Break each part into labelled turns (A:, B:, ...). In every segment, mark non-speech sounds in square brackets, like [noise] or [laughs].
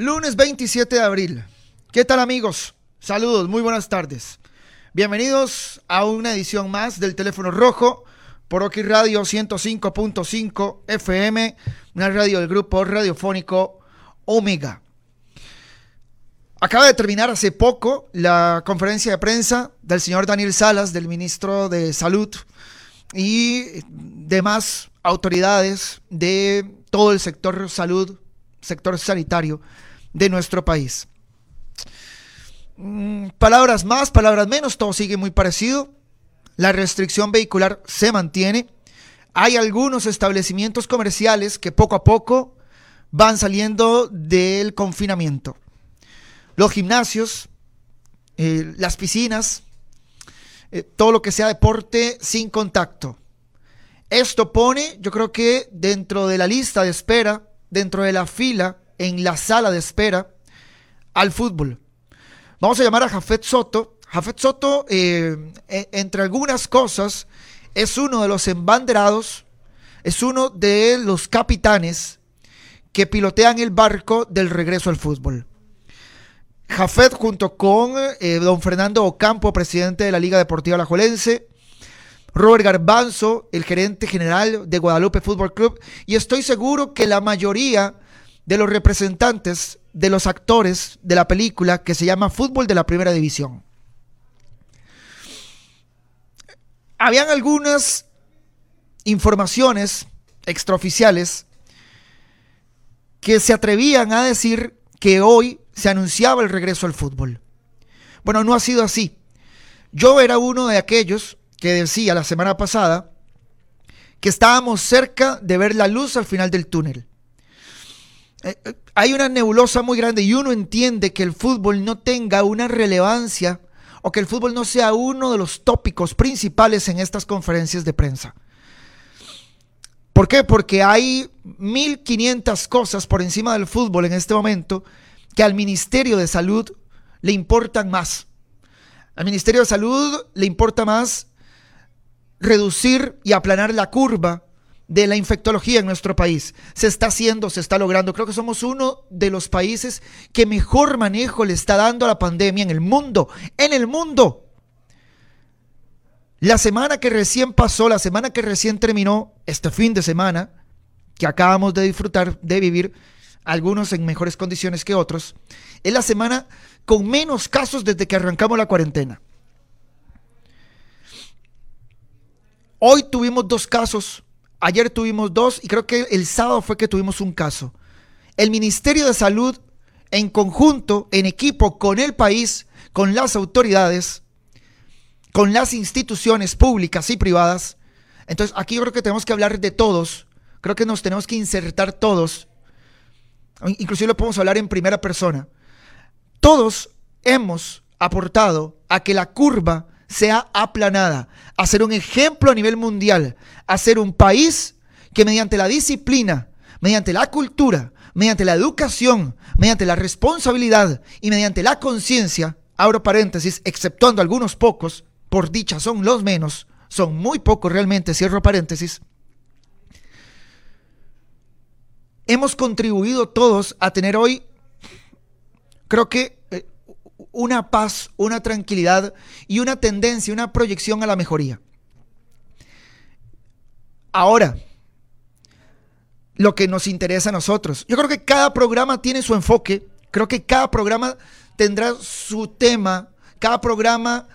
A: Lunes 27 de abril. ¿Qué tal amigos? Saludos, muy buenas tardes. Bienvenidos a una edición más del teléfono rojo por Oki Radio 105.5 FM, una radio del grupo radiofónico Omega. Acaba de terminar hace poco la conferencia de prensa del señor Daniel Salas, del ministro de Salud y demás autoridades de todo el sector salud, sector sanitario de nuestro país. Mm, palabras más, palabras menos, todo sigue muy parecido. La restricción vehicular se mantiene. Hay algunos establecimientos comerciales que poco a poco van saliendo del confinamiento. Los gimnasios, eh, las piscinas, eh, todo lo que sea deporte sin contacto. Esto pone, yo creo que dentro de la lista de espera, dentro de la fila, en la sala de espera al fútbol. Vamos a llamar a Jafet Soto. Jafet Soto, eh, e, entre algunas cosas, es uno de los embanderados, es uno de los capitanes que pilotean el barco del regreso al fútbol. Jafet junto con eh, don Fernando Ocampo, presidente de la Liga Deportiva Alajuelense, Robert Garbanzo, el gerente general de Guadalupe Fútbol Club, y estoy seguro que la mayoría de los representantes de los actores de la película que se llama Fútbol de la Primera División. Habían algunas informaciones extraoficiales que se atrevían a decir que hoy se anunciaba el regreso al fútbol. Bueno, no ha sido así. Yo era uno de aquellos que decía la semana pasada que estábamos cerca de ver la luz al final del túnel. Eh, eh, hay una nebulosa muy grande y uno entiende que el fútbol no tenga una relevancia o que el fútbol no sea uno de los tópicos principales en estas conferencias de prensa. ¿Por qué? Porque hay 1500 cosas por encima del fútbol en este momento que al Ministerio de Salud le importan más. Al Ministerio de Salud le importa más reducir y aplanar la curva de la infectología en nuestro país. Se está haciendo, se está logrando. Creo que somos uno de los países que mejor manejo le está dando a la pandemia en el mundo. En el mundo. La semana que recién pasó, la semana que recién terminó, este fin de semana, que acabamos de disfrutar de vivir, algunos en mejores condiciones que otros, es la semana con menos casos desde que arrancamos la cuarentena. Hoy tuvimos dos casos Ayer tuvimos dos y creo que el sábado fue que tuvimos un caso. El Ministerio de Salud, en conjunto, en equipo con el país, con las autoridades, con las instituciones públicas y privadas. Entonces, aquí yo creo que tenemos que hablar de todos. Creo que nos tenemos que insertar todos. Inclusive lo podemos hablar en primera persona. Todos hemos aportado a que la curva sea aplanada, a ser un ejemplo a nivel mundial, a ser un país que mediante la disciplina, mediante la cultura, mediante la educación, mediante la responsabilidad y mediante la conciencia, abro paréntesis, exceptuando algunos pocos, por dicha son los menos, son muy pocos realmente, cierro paréntesis, hemos contribuido todos a tener hoy, creo que una paz, una tranquilidad y una tendencia, una proyección a la mejoría. Ahora, lo que nos interesa a nosotros. Yo creo que cada programa tiene su enfoque, creo que cada programa tendrá su tema, cada programa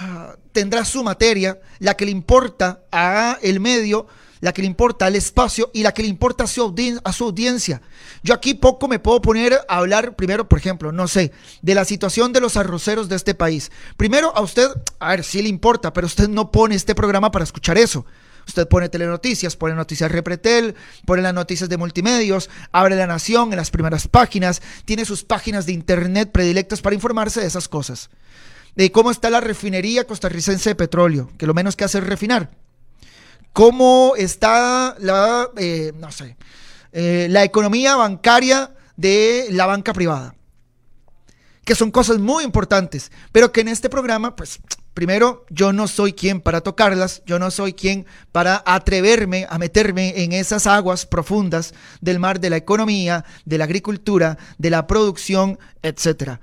A: ah, tendrá su materia, la que le importa a el medio la que le importa al espacio y la que le importa a su, audiencia. Yo aquí poco me puedo poner a hablar, primero, por ejemplo, no sé, de la situación de los arroceros de este país. Primero, a usted, a ver, sí le importa, pero usted no pone este programa para escuchar eso. Usted pone telenoticias, pone noticias Repretel, pone las noticias de multimedios, abre La Nación en las primeras páginas, tiene sus páginas de internet predilectas para informarse de esas cosas. De cómo está la refinería costarricense de petróleo, que lo menos que hace es refinar cómo está la, eh, no sé, eh, la economía bancaria de la banca privada. Que son cosas muy importantes, pero que en este programa, pues, Primero, yo no soy quien para tocarlas, yo no soy quien para atreverme a meterme en esas aguas profundas del mar de la economía, de la agricultura, de la producción, etc.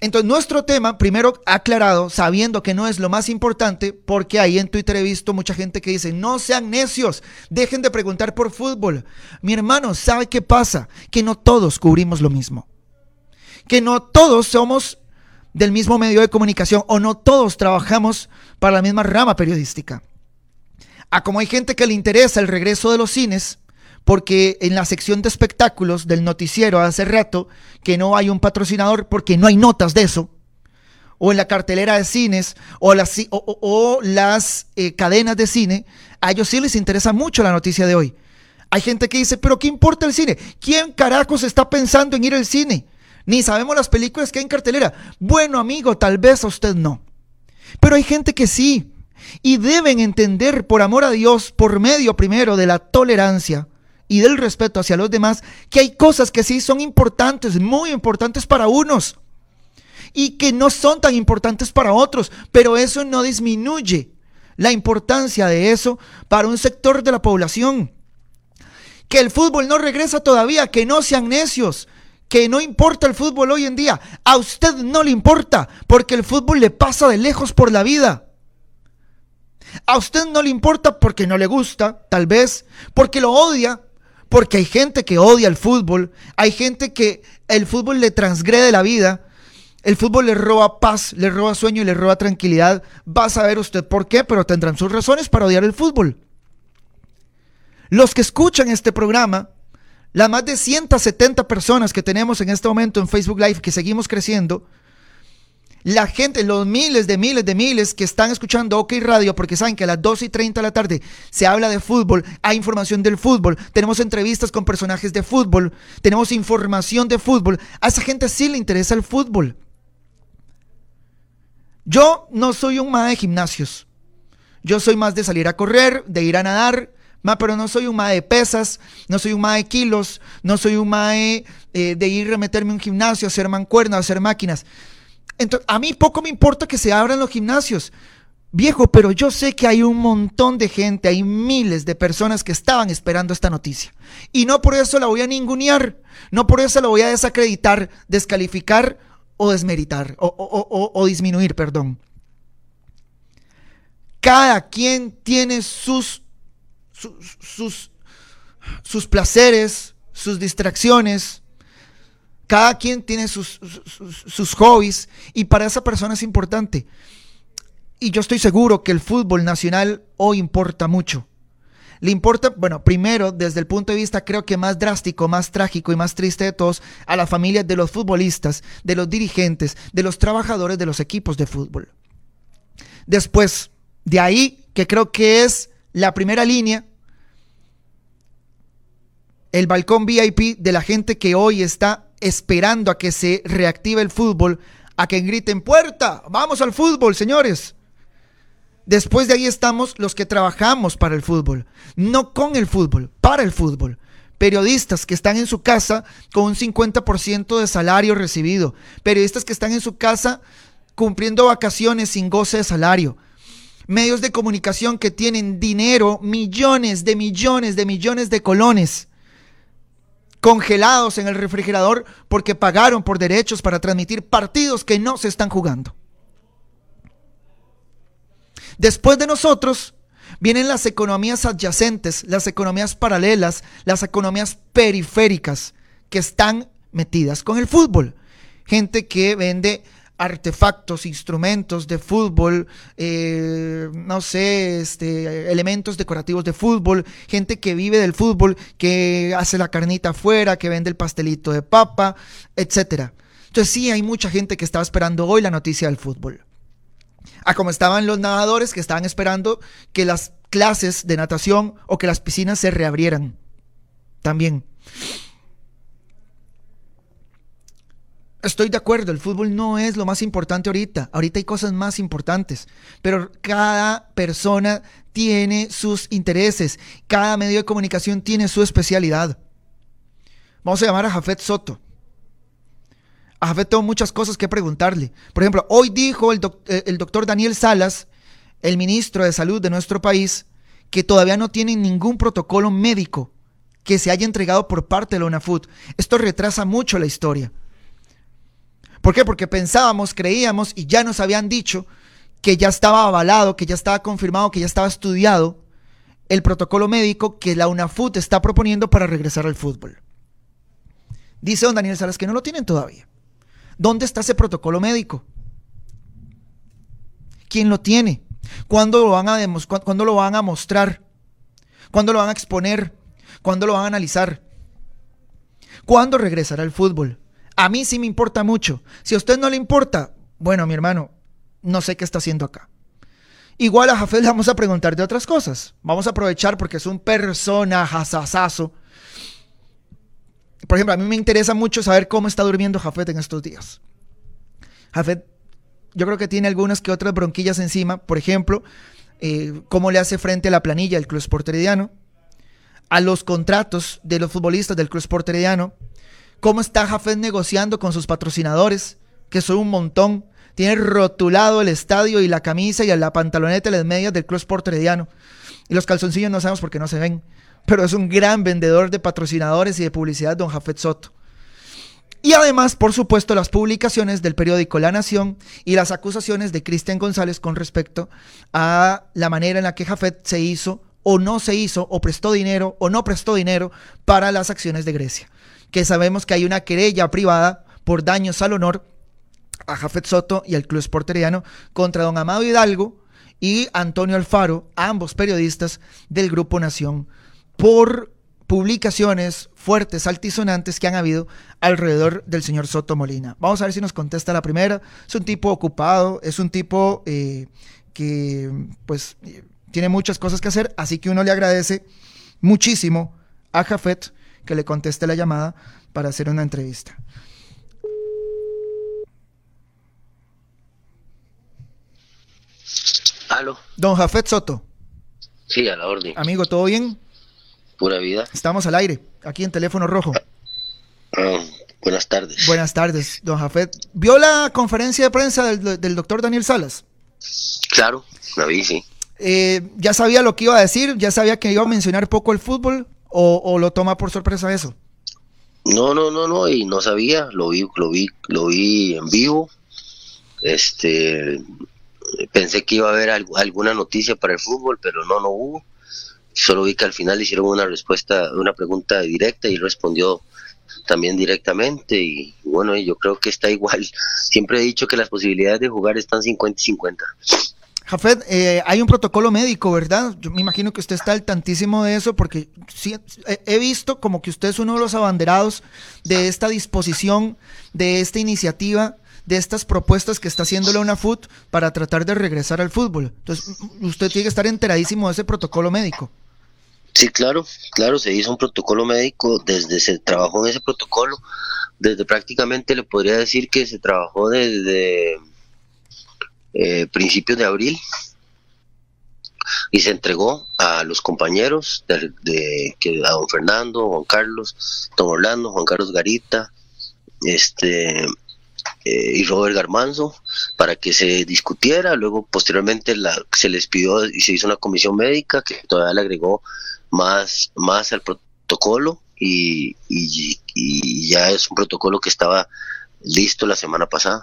A: Entonces, nuestro tema, primero aclarado, sabiendo que no es lo más importante, porque ahí en Twitter he visto mucha gente que dice, no sean necios, dejen de preguntar por fútbol. Mi hermano, ¿sabe qué pasa? Que no todos cubrimos lo mismo. Que no todos somos del mismo medio de comunicación o no todos trabajamos para la misma rama periodística. A como hay gente que le interesa el regreso de los cines, porque en la sección de espectáculos del noticiero hace rato que no hay un patrocinador porque no hay notas de eso, o en la cartelera de cines o las, o, las eh, cadenas de cine, a ellos sí les interesa mucho la noticia de hoy. Hay gente que dice, pero ¿qué importa el cine? ¿Quién carajos está pensando en ir al cine? ni sabemos las películas que hay en cartelera. Bueno, amigo, tal vez a usted no. Pero hay gente que sí. Y deben entender, por amor a Dios, por medio primero de la tolerancia y del respeto hacia los demás, que hay cosas que sí son importantes, muy importantes para unos. Y que no son tan importantes para otros. Pero eso no disminuye la importancia de eso para un sector de la población. Que el fútbol no regresa todavía, que no sean necios, que no importa el fútbol hoy en día. A usted no le importa porque el fútbol le pasa de lejos por la vida. A usted no le importa porque no le gusta, tal vez, porque lo odia, porque hay gente que odia el fútbol, hay gente que el fútbol le transgrede la vida, el fútbol le roba paz, le roba sueño y le roba tranquilidad. Va a saber usted por qué, pero tendrán sus razones para odiar el fútbol. Los que escuchan este programa las más de 170 personas que tenemos en este momento en Facebook Live, que seguimos creciendo, la gente, los miles de miles de miles que están escuchando OK Radio, porque saben que a las 2 y 30 de la tarde se habla de fútbol, hay información del fútbol, tenemos entrevistas con personajes de fútbol, tenemos información de fútbol. A esa gente sí le interesa el fútbol. Yo no soy un ma de gimnasios. Yo soy más de salir a correr, de ir a nadar, pero no soy un mae de pesas, no soy un mae de kilos, no soy un mae eh, de ir a meterme en un gimnasio, a hacer mancuernas, a hacer máquinas. Entonces, a mí poco me importa que se abran los gimnasios. Viejo, pero yo sé que hay un montón de gente, hay miles de personas que estaban esperando esta noticia. Y no por eso la voy a ningunear, no por eso la voy a desacreditar, descalificar o desmeritar, o, disminuir, perdón. Cada quien tiene sus sus, sus placeres, sus distracciones. Cada quien tiene sus, sus, hobbies y para esa persona es importante. Y yo estoy seguro que el fútbol nacional hoy importa mucho. Le importa, bueno, primero, desde el punto de vista creo que más drástico, más trágico y más triste de todos, a las familias de los futbolistas, de los dirigentes, de los trabajadores de los equipos de fútbol. Después, de ahí, que creo que es la primera línea, el balcón VIP de la gente que hoy está esperando a que se reactive el fútbol, a que griten puerta, vamos al fútbol, señores. Después de ahí estamos los que trabajamos para el fútbol, no con el fútbol, para el fútbol. Periodistas que están en su casa con un 50% de salario recibido. Periodistas que están en su casa cumpliendo vacaciones sin goce de salario medios de comunicación que tienen dinero, millones de millones de millones de colones congelados en el refrigerador porque pagaron por derechos para transmitir partidos que no se están jugando. Después de nosotros vienen las economías adyacentes, las economías paralelas, las economías periféricas que están metidas con el fútbol. Gente que vende artefactos, instrumentos de fútbol, eh, no sé, este, elementos decorativos de fútbol, gente que vive del fútbol, que hace la carnita afuera, que vende el pastelito de papa, etcétera. Entonces sí, hay mucha gente que estaba esperando hoy la noticia del fútbol. A como estaban los nadadores que estaban esperando que las clases de natación o que las piscinas se reabrieran. También. Estoy de acuerdo, el fútbol no es lo más importante ahorita. Ahorita hay cosas más importantes. Pero cada persona tiene sus intereses. Cada medio de comunicación tiene su especialidad. Vamos a llamar a Jafet Soto. A Jafet tengo muchas cosas que preguntarle. Por ejemplo, hoy dijo el, eh, doctor Daniel Salas, el ministro de Salud de nuestro país, que todavía no tienen ningún protocolo médico que se haya entregado por parte de la UNAFUT. Esto retrasa mucho la historia. ¿Por qué? Porque pensábamos, creíamos y ya nos habían dicho que ya estaba avalado, que ya estaba confirmado, que ya estaba estudiado el protocolo médico que la UNAFUT está proponiendo para regresar al fútbol. Dice don Daniel Salas que no lo tienen todavía. ¿Dónde está ese protocolo médico? ¿Quién lo tiene? ¿Cuándo lo van a, ¿cuándo lo van a mostrar? ¿Cuándo lo van a exponer? ¿Cuándo lo van a analizar? ¿Cuándo regresará el fútbol? A mí sí me importa mucho. Si a usted no le importa, bueno, mi hermano, no sé qué está haciendo acá. Igual a Jafet le vamos a preguntar de otras cosas. Vamos a aprovechar porque es un personajazazazo. Por ejemplo, a mí me interesa mucho saber cómo está durmiendo Jafet en estos días. Jafet, yo creo que tiene algunas que otras bronquillas encima. Por ejemplo, eh, cómo le hace frente a la planilla del Club Sport Herediano, a los contratos de los futbolistas del Club Sport Herediano, cómo está Jafet negociando con sus patrocinadores, que son un montón tiene rotulado el estadio y la camisa y la pantaloneta y las medias del Club Sport. Y los calzoncillos no sabemos por qué no se ven. Pero es un gran vendedor de patrocinadores y de publicidad, don Jafet Soto. Y además, por supuesto, las publicaciones del periódico La Nación y las acusaciones de Cristian González con respecto a la manera en la que Jafet se hizo o no se hizo, o prestó dinero o no prestó dinero para las acciones de Grecia. Que sabemos que hay una querella privada por daños al honor a Jafet Soto y al Club Esporteriano contra don Amado Hidalgo y Antonio Alfaro, ambos periodistas del Grupo Nación, por publicaciones fuertes, altisonantes que han habido alrededor del señor Soto Molina. Vamos a ver si nos contesta la primera. Es un tipo ocupado, es un tipo eh, que pues tiene muchas cosas que hacer, así que uno le agradece muchísimo a Jafet que le conteste la llamada para hacer una entrevista. Don Jafet Soto.
B: Sí, a la orden.
A: Amigo, ¿todo bien?
B: Pura vida.
A: Estamos al aire, aquí en teléfono rojo.
B: Ah, buenas tardes.
A: Buenas tardes, don Jafet. ¿Vio la conferencia de prensa del, doctor Daniel Salas?
B: Claro, la vi, sí.
A: Eh, ¿Ya sabía lo que iba a decir? ¿Ya sabía que iba a mencionar poco el fútbol? ¿O, lo toma por sorpresa eso?
B: No, no, no, no, y no sabía, lo vi, lo vi, lo vi en vivo. Este, pensé que iba a haber alguna noticia para el fútbol, pero no, no hubo. Solo vi que al final hicieron una respuesta, una pregunta directa y respondió también directamente y bueno, yo creo que está igual. [laughs] Siempre he dicho que las posibilidades de jugar están 50 y 50.
A: Jafet, eh, hay un protocolo médico, ¿verdad? Yo me imagino que usted está al tantísimo de eso porque sí, he visto como que usted es uno de los abanderados de esta disposición, de esta iniciativa de estas propuestas que está haciendo la UNAFUT para tratar de regresar al fútbol. Entonces, usted tiene que estar enteradísimo de ese protocolo médico.
B: Sí, claro, claro, se hizo un protocolo médico, desde se trabajó en ese protocolo, desde prácticamente le podría decir que se trabajó desde eh, principios de abril y se entregó a los compañeros de, de, que a don Fernando, Juan Carlos, don Orlando, Juan Carlos Garita, este eh, y Robert Garmanzo para que se discutiera. Luego, posteriormente, la, se les pidió y se hizo una comisión médica que todavía le agregó más, más al protocolo y, y ya es un protocolo que estaba listo la semana pasada.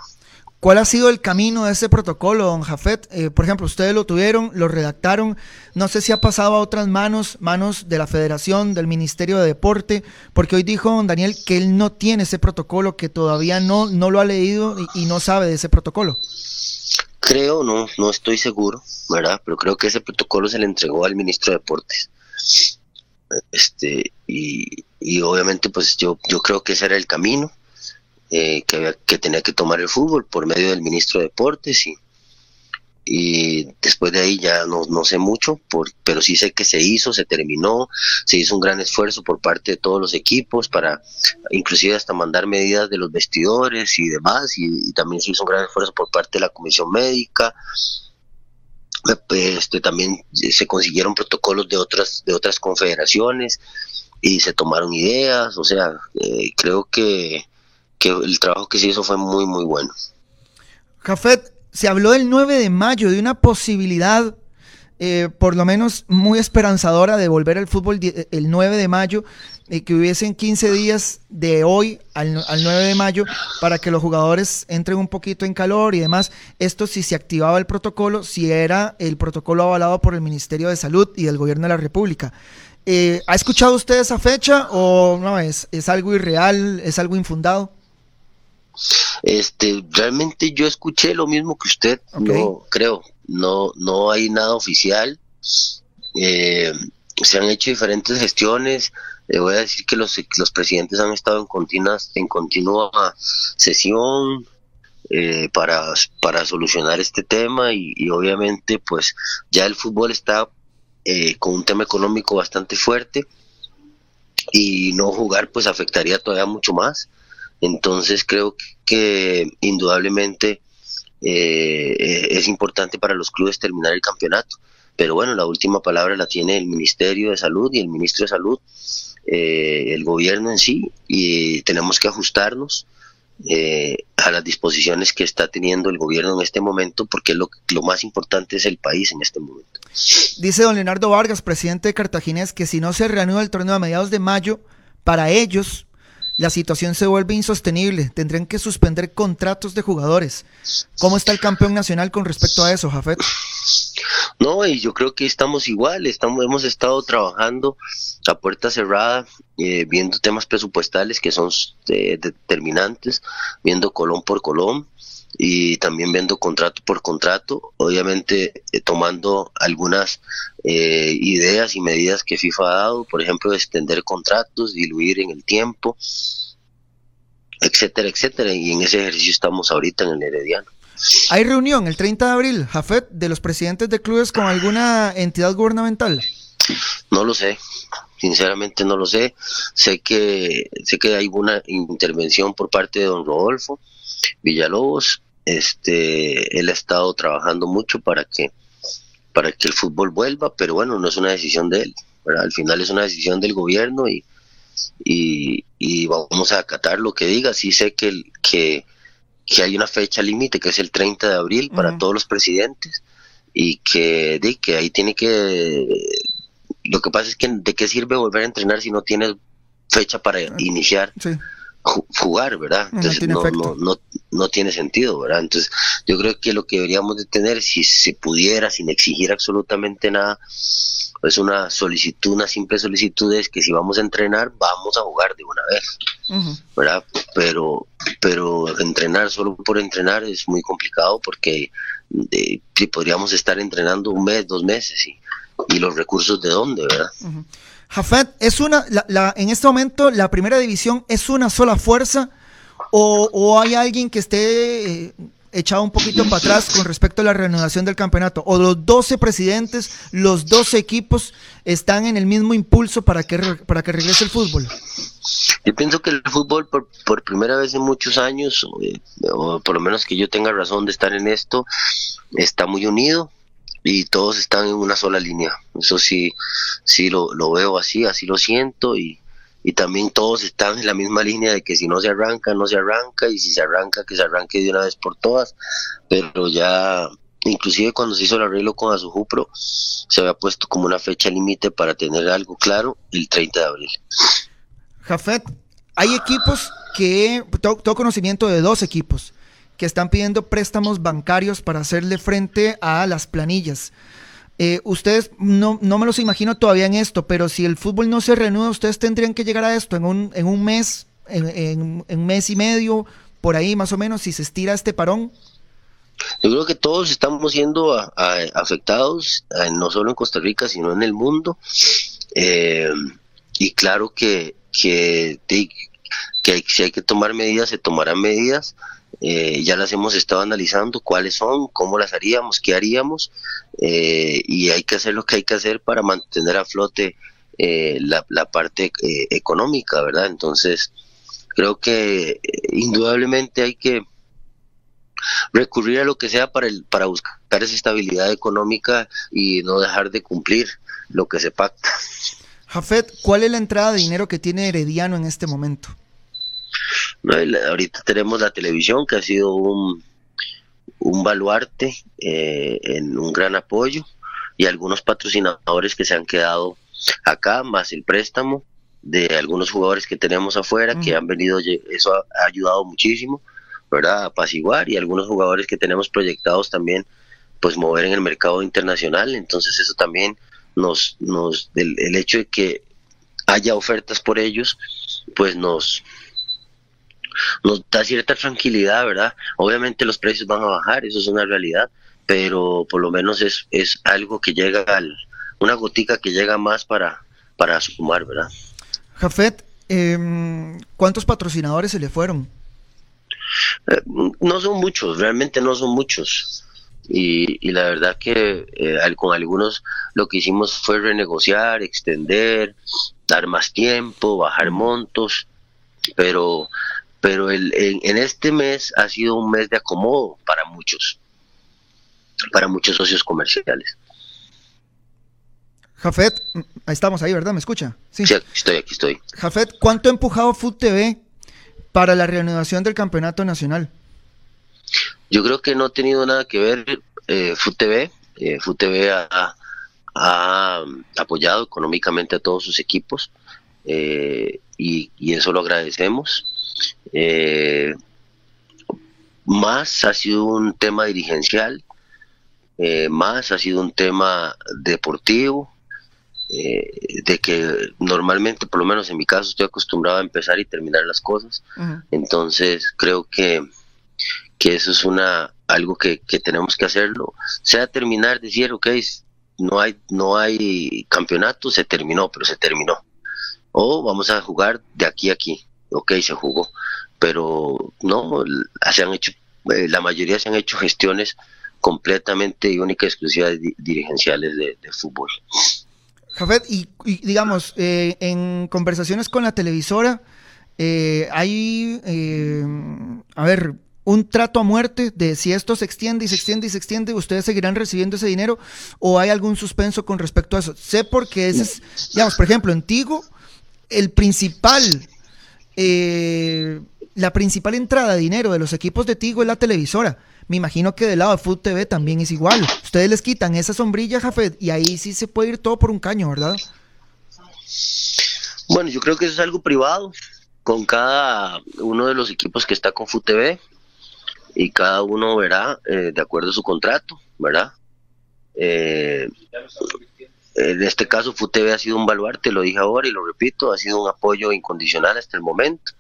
A: ¿Cuál ha sido el camino de ese protocolo, don Jafet? Eh, por ejemplo, ustedes lo tuvieron, lo redactaron. No sé si ha pasado a otras manos, manos de la Federación, del Ministerio de Deporte, porque hoy dijo don Daniel que él no tiene ese protocolo, que todavía no, no lo ha leído y, no sabe de ese protocolo.
B: Creo, no, no estoy seguro, ¿verdad? Pero creo que ese protocolo se le entregó al ministro de Deportes. Este, y, y obviamente, pues yo, yo creo que ese era el camino eh, que, que tenía que tomar el fútbol por medio del ministro de Deportes y, después de ahí ya no, no sé mucho, por, pero sí sé que se hizo, se terminó, se hizo un gran esfuerzo por parte de todos los equipos para inclusive hasta mandar medidas de los vestidores y demás, y, también se hizo un gran esfuerzo por parte de la comisión médica. Este, también se consiguieron protocolos de otras de otras confederaciones y se tomaron ideas, o sea, eh, creo que que el trabajo que se hizo fue muy, muy bueno.
A: Jafet, se habló del 9 de mayo, de una posibilidad eh, por lo menos muy esperanzadora de volver al fútbol el 9 de mayo, y que hubiesen 15 días de hoy al, 9 de mayo para que los jugadores entren un poquito en calor y demás. Esto si se activaba el protocolo, si era el protocolo avalado por el Ministerio de Salud y el Gobierno de la República. Eh, ¿Ha escuchado usted esa fecha o no es, es algo irreal, es algo infundado?
B: Este, realmente yo escuché lo mismo que usted, no creo, no, no hay nada oficial. Eh, se han hecho diferentes gestiones. Le voy a decir que los, los presidentes han estado en, continuas, en continua sesión eh, para, para solucionar este tema y, obviamente pues ya el fútbol está eh, con un tema económico bastante fuerte y no jugar pues afectaría todavía mucho más. Entonces creo que indudablemente eh, es importante para los clubes terminar el campeonato. Pero bueno, la última palabra la tiene el Ministerio de Salud y el Ministro de Salud, eh, el gobierno en sí, y tenemos que ajustarnos eh, a las disposiciones que está teniendo el gobierno en este momento, porque lo, lo más importante es el país en este momento.
A: Dice don Leonardo Vargas, presidente de Cartaginés, que si no se reanuda el torneo a mediados de mayo, para ellos la situación se vuelve insostenible. Tendrían que suspender contratos de jugadores. ¿Cómo está el campeón nacional con respecto a eso, Jafet?
B: No, y yo creo que estamos igual. Estamos, hemos estado trabajando a puerta cerrada, eh, viendo temas presupuestales que son eh, determinantes, viendo colón por colón y también viendo contrato por contrato, obviamente eh, tomando algunas eh, ideas y medidas que FIFA ha dado, por ejemplo, extender contratos, diluir en el tiempo, etcétera, etcétera, y en ese ejercicio estamos ahorita en el Herediano.
A: ¿Hay reunión el 30 de abril, Jafet, de los presidentes de clubes con alguna entidad gubernamental?
B: No lo sé, sinceramente no lo sé. Sé que sé que hay una intervención por parte de don Rodolfo Villalobos, este, él ha estado trabajando mucho para que, para que el fútbol vuelva, pero bueno, no es una decisión de él, al final es una decisión del gobierno y, y, vamos a acatar lo que diga. Sí sé que, que, que hay una fecha límite que es el 30 de abril para todos los presidentes y que, de, que ahí tiene que... Lo que pasa es que de qué sirve volver a entrenar si no tienes fecha para iniciar jugar, ¿verdad? Entonces no, no, no, no, tiene sentido, ¿verdad? Entonces yo creo que lo que deberíamos de tener, si se pudiera, sin exigir absolutamente nada, es una solicitud, una simple solicitud es que si vamos a entrenar, vamos a jugar de una vez, ¿verdad? Pero, pero entrenar solo por entrenar es muy complicado porque podríamos estar entrenando un mes, dos meses y, y los recursos de dónde, ¿verdad?
A: Jafet, es una, la, en este momento la primera división es una sola fuerza o, hay alguien que esté eh, echado un poquito para atrás con respecto a la reanudación del campeonato o los 12 presidentes, los 12 equipos están en el mismo impulso para que, para que regrese el fútbol.
B: Yo pienso que el fútbol por, por primera vez en muchos años, eh, o por lo menos que yo tenga razón de estar en esto, está muy unido, y todos están en una sola línea. Eso sí, sí lo, lo veo así, así lo siento y, y también todos están en la misma línea de que si no se arranca, no se arranca y si se arranca, que se arranque de una vez por todas. Pero ya, inclusive cuando se hizo el arreglo con Azujupro, se había puesto como una fecha límite para tener algo claro el 30 de abril.
A: Jafet, hay equipos que, todo conocimiento de dos equipos, que están pidiendo préstamos bancarios para hacerle frente a las planillas. Eh, ustedes no, no me los imagino todavía en esto, pero si el fútbol no se reanuda, ustedes tendrían que llegar a esto en un, en un mes, en, un mes y medio, por ahí más o menos, si se estira este parón.
B: Yo creo que todos estamos siendo afectados, no solo en Costa Rica, sino en el mundo. Eh, y claro que, que, que si hay que tomar medidas, se tomarán medidas. Eh, ya las hemos estado analizando, cuáles son, cómo las haríamos, qué haríamos, eh, y hay que hacer lo que hay que hacer para mantener a flote eh, la, la, parte económica, ¿verdad? Entonces, creo que indudablemente hay que recurrir a lo que sea para, el, para buscar esa estabilidad económica y no dejar de cumplir lo que se pacta.
A: Jafet, ¿cuál es la entrada de dinero que tiene Herediano en este momento?
B: Ahorita tenemos la televisión que ha sido un, un baluarte, eh, en un gran apoyo y algunos patrocinadores que se han quedado acá, más el préstamo de algunos jugadores que tenemos afuera que han venido, eso ha, ayudado muchísimo, ¿verdad? A apaciguar y algunos jugadores que tenemos proyectados también, pues mover en el mercado internacional, entonces eso también nos, nos, el, el hecho de que haya ofertas por ellos, pues nos, nos da cierta tranquilidad, ¿verdad? Obviamente los precios van a bajar, eso es una realidad, pero por lo menos es, es algo que llega al, una gotica que llega más para, para sumar, ¿verdad?
A: Jafet, em, ¿cuántos patrocinadores se le fueron?
B: Eh, no son muchos, realmente no son muchos. Y, la verdad que eh, con algunos lo que hicimos fue renegociar, extender, dar más tiempo, bajar montos, pero pero el, en, este mes ha sido un mes de acomodo para muchos, para muchos socios comerciales.
A: Jafet, ahí estamos ahí, ¿verdad? ¿Me escucha?
B: Sí, aquí estoy, aquí estoy.
A: Jafet, ¿cuánto ha empujado Food TV para la reanudación del campeonato nacional?
B: Yo creo que no ha tenido nada que ver eh, Food TV. Eh, Food TV ha, apoyado económicamente a todos sus equipos eh, y, y, eso lo agradecemos. Eh, más ha sido un tema dirigencial, eh, más ha sido un tema deportivo, eh, de que normalmente, por lo menos en mi caso, estoy acostumbrado a empezar y terminar las cosas. Entonces, creo que, que eso es una algo que, que, tenemos que hacerlo. Sea terminar, decir, ok, no hay, no hay campeonato, se terminó, pero se terminó. O vamos a jugar de aquí a aquí ok, se jugó, pero no, se han hecho, eh, la mayoría se han hecho gestiones completamente y únicas exclusivas dirigenciales de, fútbol.
A: Jafet, y, digamos, eh, en conversaciones con la televisora, eh, hay, a ver, un trato a muerte de si esto se extiende y se extiende y se extiende, ustedes seguirán recibiendo ese dinero o hay algún suspenso con respecto a eso. Sé porque ese es, digamos, por ejemplo, en Tigo, el principal eh, la principal entrada de dinero de los equipos de Tigo es la televisora. Me imagino que del lado de Food TV también es igual. Ustedes les quitan esa sombrilla, Jafet, y ahí sí se puede ir todo por un caño, ¿verdad?
B: Bueno, yo creo que eso es algo privado con cada uno de los equipos que está con Food TV y cada uno verá eh, de acuerdo a su contrato, ¿verdad? Eh, en este caso, FUTV ha sido un baluarte, lo dije ahora y lo repito, ha sido un apoyo incondicional hasta el momento.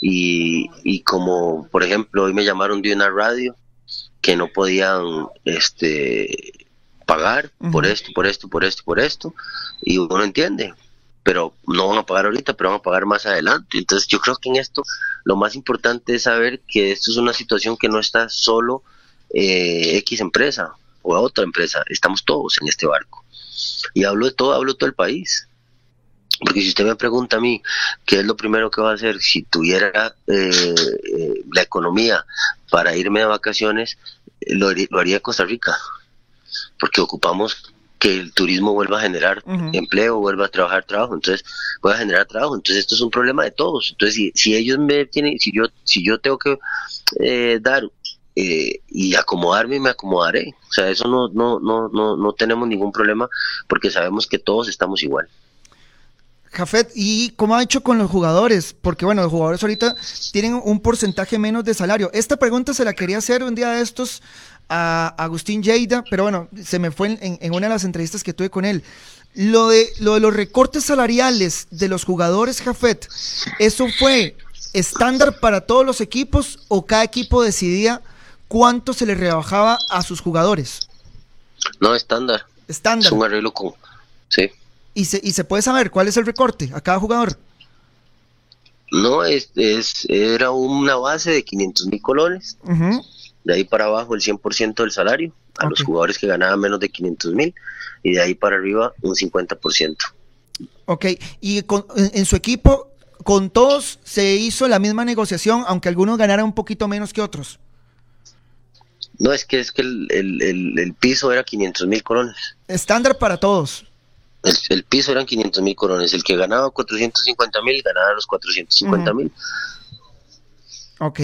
B: Y, como, por ejemplo, hoy me llamaron de una radio que no podían este, pagar por esto, por esto, por esto, por esto, y uno entiende, pero no van a pagar ahorita, pero van a pagar más adelante. Entonces yo creo que en esto lo más importante es saber que esto es una situación que no está solo eh, X empresa o otra empresa, estamos todos en este barco. Y hablo de todo, hablo de todo el país. Porque si usted me pregunta a mí qué es lo primero que va a hacer si tuviera eh, eh, la economía para irme de vacaciones, eh, lo, haría en Costa Rica. Porque ocupamos que el turismo vuelva a generar empleo, vuelva a trabajar trabajo, entonces vuelva a generar trabajo. Entonces esto es un problema de todos. Entonces si, si ellos me tienen, si yo, si yo tengo que dar eh, y acomodarme, me acomodaré. O sea, eso no, no, no, no, no tenemos ningún problema porque sabemos que todos estamos igual.
A: Jafet, ¿y cómo ha hecho con los jugadores? Porque bueno, los jugadores ahorita tienen un porcentaje menos de salario. Esta pregunta se la quería hacer un día de estos a Agustín Lleida, pero bueno, se me fue en, en, una de las entrevistas que tuve con él. Lo de, lo de los recortes salariales de los jugadores, Jafet, ¿eso fue estándar para todos los equipos o cada equipo decidía ¿cuánto se le rebajaba a sus jugadores?
B: No, estándar.
A: Estándar.
B: Es un arreglo con... Sí.
A: ¿Y se, ¿Y se puede saber cuál es el recorte a cada jugador?
B: No, es, es era una base de 500 mil colones. De ahí para abajo el 100% del salario a los jugadores que ganaban menos de 500 mil y de ahí para arriba un 50%.
A: Ok, y con, en su equipo, con todos se hizo la misma negociación, aunque algunos ganaran un poquito menos que otros.
B: No, es que es que el, el, el, piso era 500 mil corones.
A: Estándar para todos.
B: El, piso eran 500 mil corones. El que ganaba 450 mil ganaba los 450 mil.
A: Ok.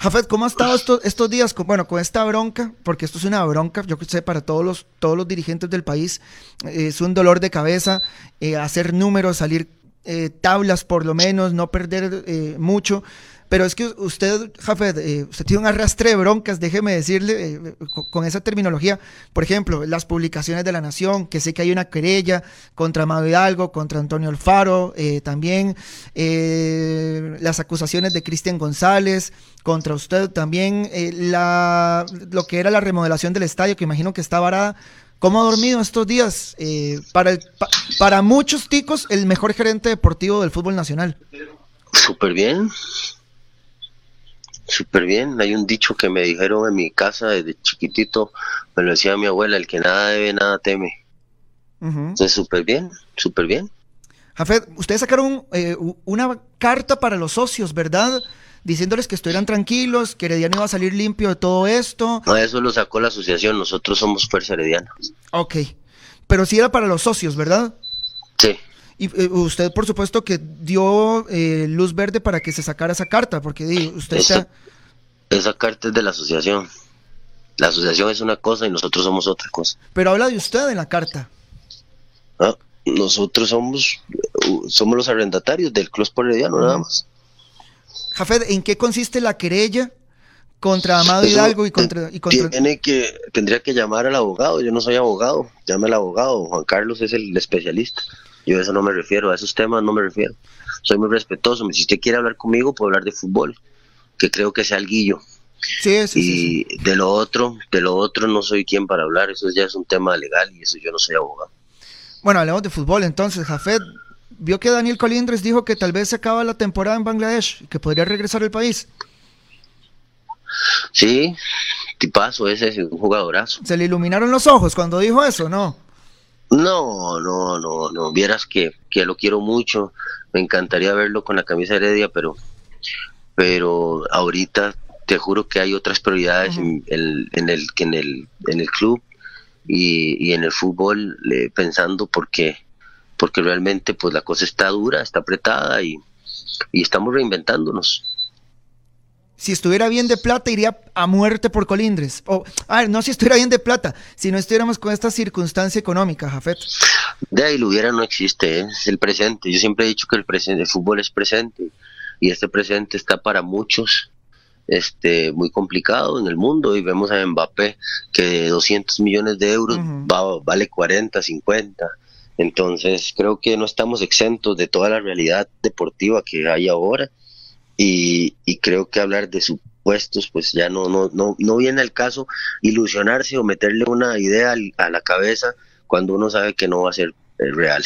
A: Jafet, ¿cómo ha estado estos, estos días con, bueno, con esta bronca? Porque esto es una bronca, yo sé, para todos los, todos los dirigentes del país. Eh, es un dolor de cabeza eh, hacer números, salir eh, tablas por lo menos, no perder mucho. Pero es que usted, Jafet, eh, usted tiene un arrastre de broncas, déjeme decirle, eh, con, esa terminología. Por ejemplo, las publicaciones de La Nación, que sé que hay una querella contra Amado Hidalgo, contra Antonio Alfaro, eh, también las acusaciones de Cristian González, contra usted también, la, lo que era la remodelación del estadio, que imagino que está varada. ¿Cómo ha dormido estos días? para, para muchos ticos, el mejor gerente deportivo del fútbol nacional.
B: Súper bien, Súper bien, hay un dicho que me dijeron en mi casa desde chiquitito, me lo decía mi abuela, el que nada debe, nada teme. Entonces, súper bien, súper bien.
A: Jafet, ustedes sacaron eh, una carta para los socios, ¿verdad? Diciéndoles que estuvieran tranquilos, que Herediano iba a salir limpio de todo esto.
B: No, eso lo sacó la asociación, nosotros somos Fuerza Herediana.
A: Ok, pero sí era para los socios, ¿verdad?
B: Sí.
A: Y eh, usted, por supuesto, que dio eh, luz verde para que se sacara esa carta, porque usted
B: esa, esa carta es de la asociación. La asociación es una cosa y nosotros somos otra cosa.
A: Pero habla de usted en la carta.
B: Ah, nosotros somos, somos los arrendatarios del Club Herediano, nada más.
A: Jafet, ¿en qué consiste la querella contra Amado Hidalgo y contra, y contra...
B: Tiene que, tendría que llamar al abogado, yo no soy abogado, llame al abogado, Juan Carlos es el especialista. Yo a eso no me refiero, a esos temas no me refiero. Soy muy respetuoso. Si usted quiere hablar conmigo, puede hablar de fútbol, que creo que sea el guillo.
A: Sí, sí,
B: y de lo otro, de lo otro no soy quien para hablar, eso ya es un tema legal y eso yo no soy abogado.
A: Bueno, hablemos de fútbol entonces, Jafet. Vio que Daniel Colindres dijo que tal vez se acaba la temporada en Bangladesh y que podría regresar al país.
B: Sí, tipazo ese, es un jugadorazo.
A: ¿Se le iluminaron los ojos cuando dijo eso, no?
B: No, no, no, no. Vieras que, que lo quiero mucho. Me encantaría verlo con la camisa heredia, pero, pero ahorita te juro que hay otras prioridades en, el, en, el, en, el, en el club y, y en el fútbol eh, pensando porque, porque realmente pues la cosa está dura, está apretada y, y estamos reinventándonos
A: si estuviera bien de plata, iría a muerte por Colindres. O, a ver, no si estuviera bien de plata, si no estuviéramos con esta circunstancia económica, Jafet.
B: De ahí lo hubiera no existe, ¿eh? es el presente. Yo siempre he dicho que el, presente, el fútbol es presente y este presente está para muchos este muy complicado en el mundo y vemos a Mbappé que de 200 millones de euros vale 40, 50. Entonces creo que no estamos exentos de toda la realidad deportiva que hay ahora y, y creo que hablar de supuestos pues ya no, no, no, no viene al caso ilusionarse o meterle una idea a la cabeza cuando uno sabe que no va a ser eh, real.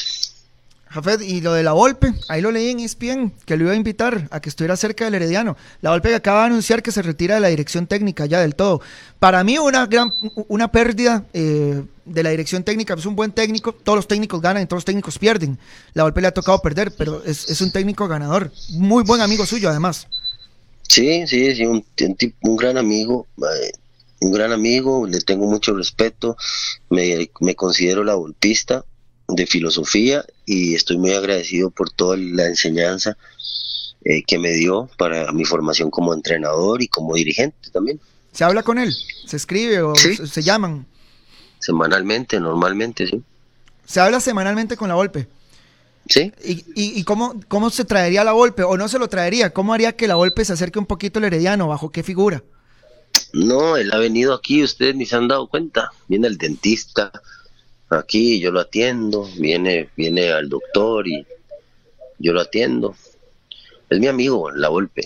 A: Jafet, y lo de la Volpe, ahí lo leí en ESPN, que lo iba a invitar a que estuviera cerca del Herediano. La Volpe acaba de anunciar que se retira de la dirección técnica ya del todo. Para mí una gran, una pérdida eh, de la dirección técnica, es un buen técnico, todos los técnicos ganan y todos los técnicos pierden. La Volpe le ha tocado perder, pero es, un técnico ganador, muy buen amigo suyo además.
B: Sí, sí, sí, un, un, gran amigo, eh, un gran amigo, le tengo mucho respeto, me, me considero la volpista de filosofía y estoy muy agradecido por toda la enseñanza eh, que me dio para mi formación como entrenador y como dirigente también.
A: ¿Se habla con él? ¿Se escribe o se, llaman?
B: Semanalmente, normalmente, sí.
A: ¿Se habla semanalmente con la Volpe?
B: Sí.
A: ¿Y, y, cómo, cómo se traería la Volpe? ¿O no se lo traería? ¿Cómo haría que la Volpe se acerque un poquito al Herediano? ¿Bajo qué figura?
B: No, él ha venido aquí, ustedes ni se han dado cuenta. Viene el dentista, aquí, yo lo atiendo, viene, viene al doctor y yo lo atiendo. Es mi amigo, La Volpe.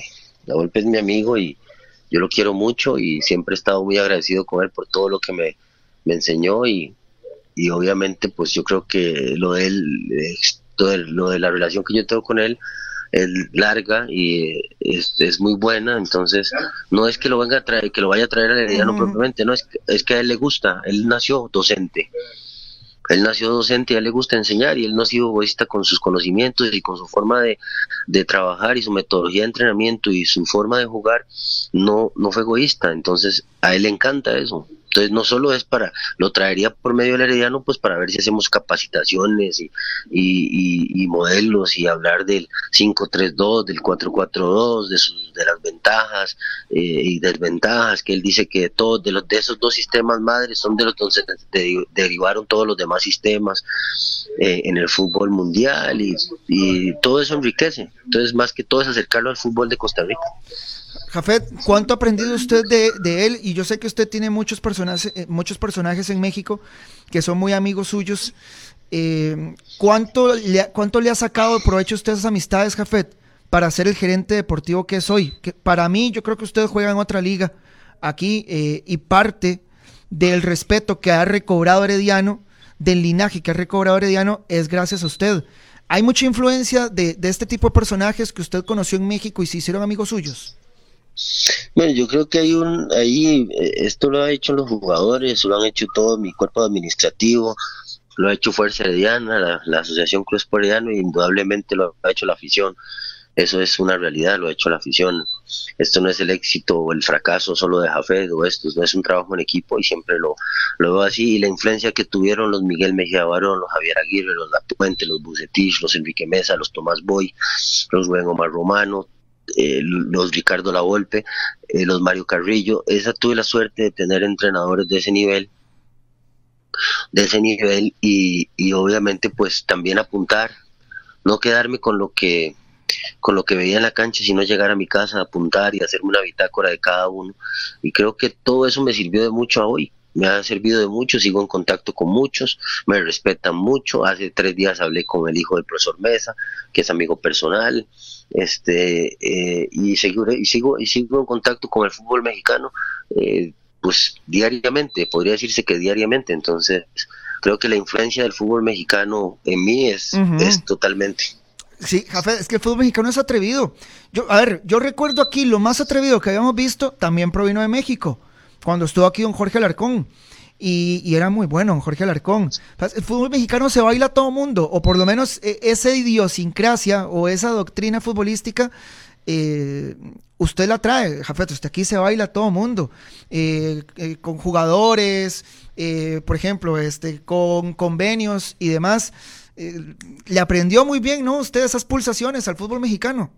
B: La Volpe es mi amigo y yo lo quiero mucho y siempre he estado muy agradecido con él por todo lo que me, me enseñó y, y obviamente pues yo creo que lo de él, lo de la relación que yo tengo con él es larga y es, es, muy buena, entonces no es que lo venga a traer, que lo vaya a traer a Herediano propiamente, no es, es que a él le gusta, él nació docente él nació docente a él le gusta enseñar y él no ha sido egoísta con sus conocimientos y con su forma de, de trabajar y su metodología de entrenamiento y su forma de jugar no, no fue egoísta. Entonces, a él le encanta eso. Entonces no solo es para, lo traería por medio del Herediano, pues para ver si hacemos capacitaciones y, y, modelos y hablar del 532, del 442, de, sus, de las ventajas eh, y desventajas, que él dice que todos de, los, de esos dos sistemas madres son de los donde derivaron todos los demás sistemas eh, en el fútbol mundial y, y todo eso enriquece. Entonces más que todo es acercarlo al fútbol de Costa Rica.
A: Jafet, ¿cuánto ha aprendido usted de, él? Y yo sé que usted tiene muchos personajes, eh, muchos personajes en México que son muy amigos suyos. Eh, ¿cuánto, le, ¿Cuánto le ha sacado provecho usted esas amistades, Jafet, para ser el gerente deportivo que es hoy? Para mí, yo creo que usted juega en otra liga aquí eh, y parte del respeto que ha recobrado Herediano, del linaje que ha recobrado Herediano, es gracias a usted. ¿Hay mucha influencia de, de este tipo de personajes que usted conoció en México y se hicieron amigos suyos?
B: Bueno, yo creo que hay un, ahí, eh, esto lo ha hecho los jugadores, lo han hecho todo mi cuerpo administrativo, lo ha hecho Fuerza Herediana, la, Asociación Cruz Herediano, y indudablemente lo ha hecho la afición. Eso es una realidad, lo ha hecho la afición. Esto no es el éxito o el fracaso solo de Jafet o esto, no es un trabajo en equipo y siempre lo, lo veo así. Y la influencia que tuvieron los Miguel Mejía Barón, los Javier Aguirre, los Puente, los Bucetich, los Enrique Mesa, los Tomás Boy, los Buen Omar Romano, eh, los Ricardo Lavolpe, eh, los Mario Carrillo. Esa tuve la suerte de tener entrenadores de ese nivel, de ese nivel y, y obviamente pues también apuntar, no quedarme con lo que con lo que veía en la cancha, sino llegar a mi casa, apuntar y hacerme una bitácora de cada uno. Y creo que todo eso me sirvió de mucho a hoy me ha servido de mucho, sigo en contacto con muchos, me respetan mucho. Hace tres días hablé con el hijo del profesor Mesa, que es amigo personal, este, eh, y, sigo, y, sigo, y sigo en contacto con el fútbol mexicano, eh, pues diariamente, podría decirse que diariamente. Entonces, creo que la influencia del fútbol mexicano en mí es, es totalmente.
A: Sí, Jafé, es que el fútbol mexicano es atrevido. Yo, a ver, yo recuerdo aquí lo más atrevido que habíamos visto también provino de México cuando estuvo aquí don Jorge Alarcón. Y, era muy bueno, don Jorge Alarcón. El fútbol mexicano se baila a todo mundo, o por lo menos e, esa idiosincrasia o esa doctrina futbolística, eh, usted la trae, Jafet, usted aquí se baila todo mundo, eh, eh, con jugadores, por ejemplo, este, con convenios y demás. Le aprendió muy bien, ¿no? Usted esas pulsaciones al fútbol mexicano.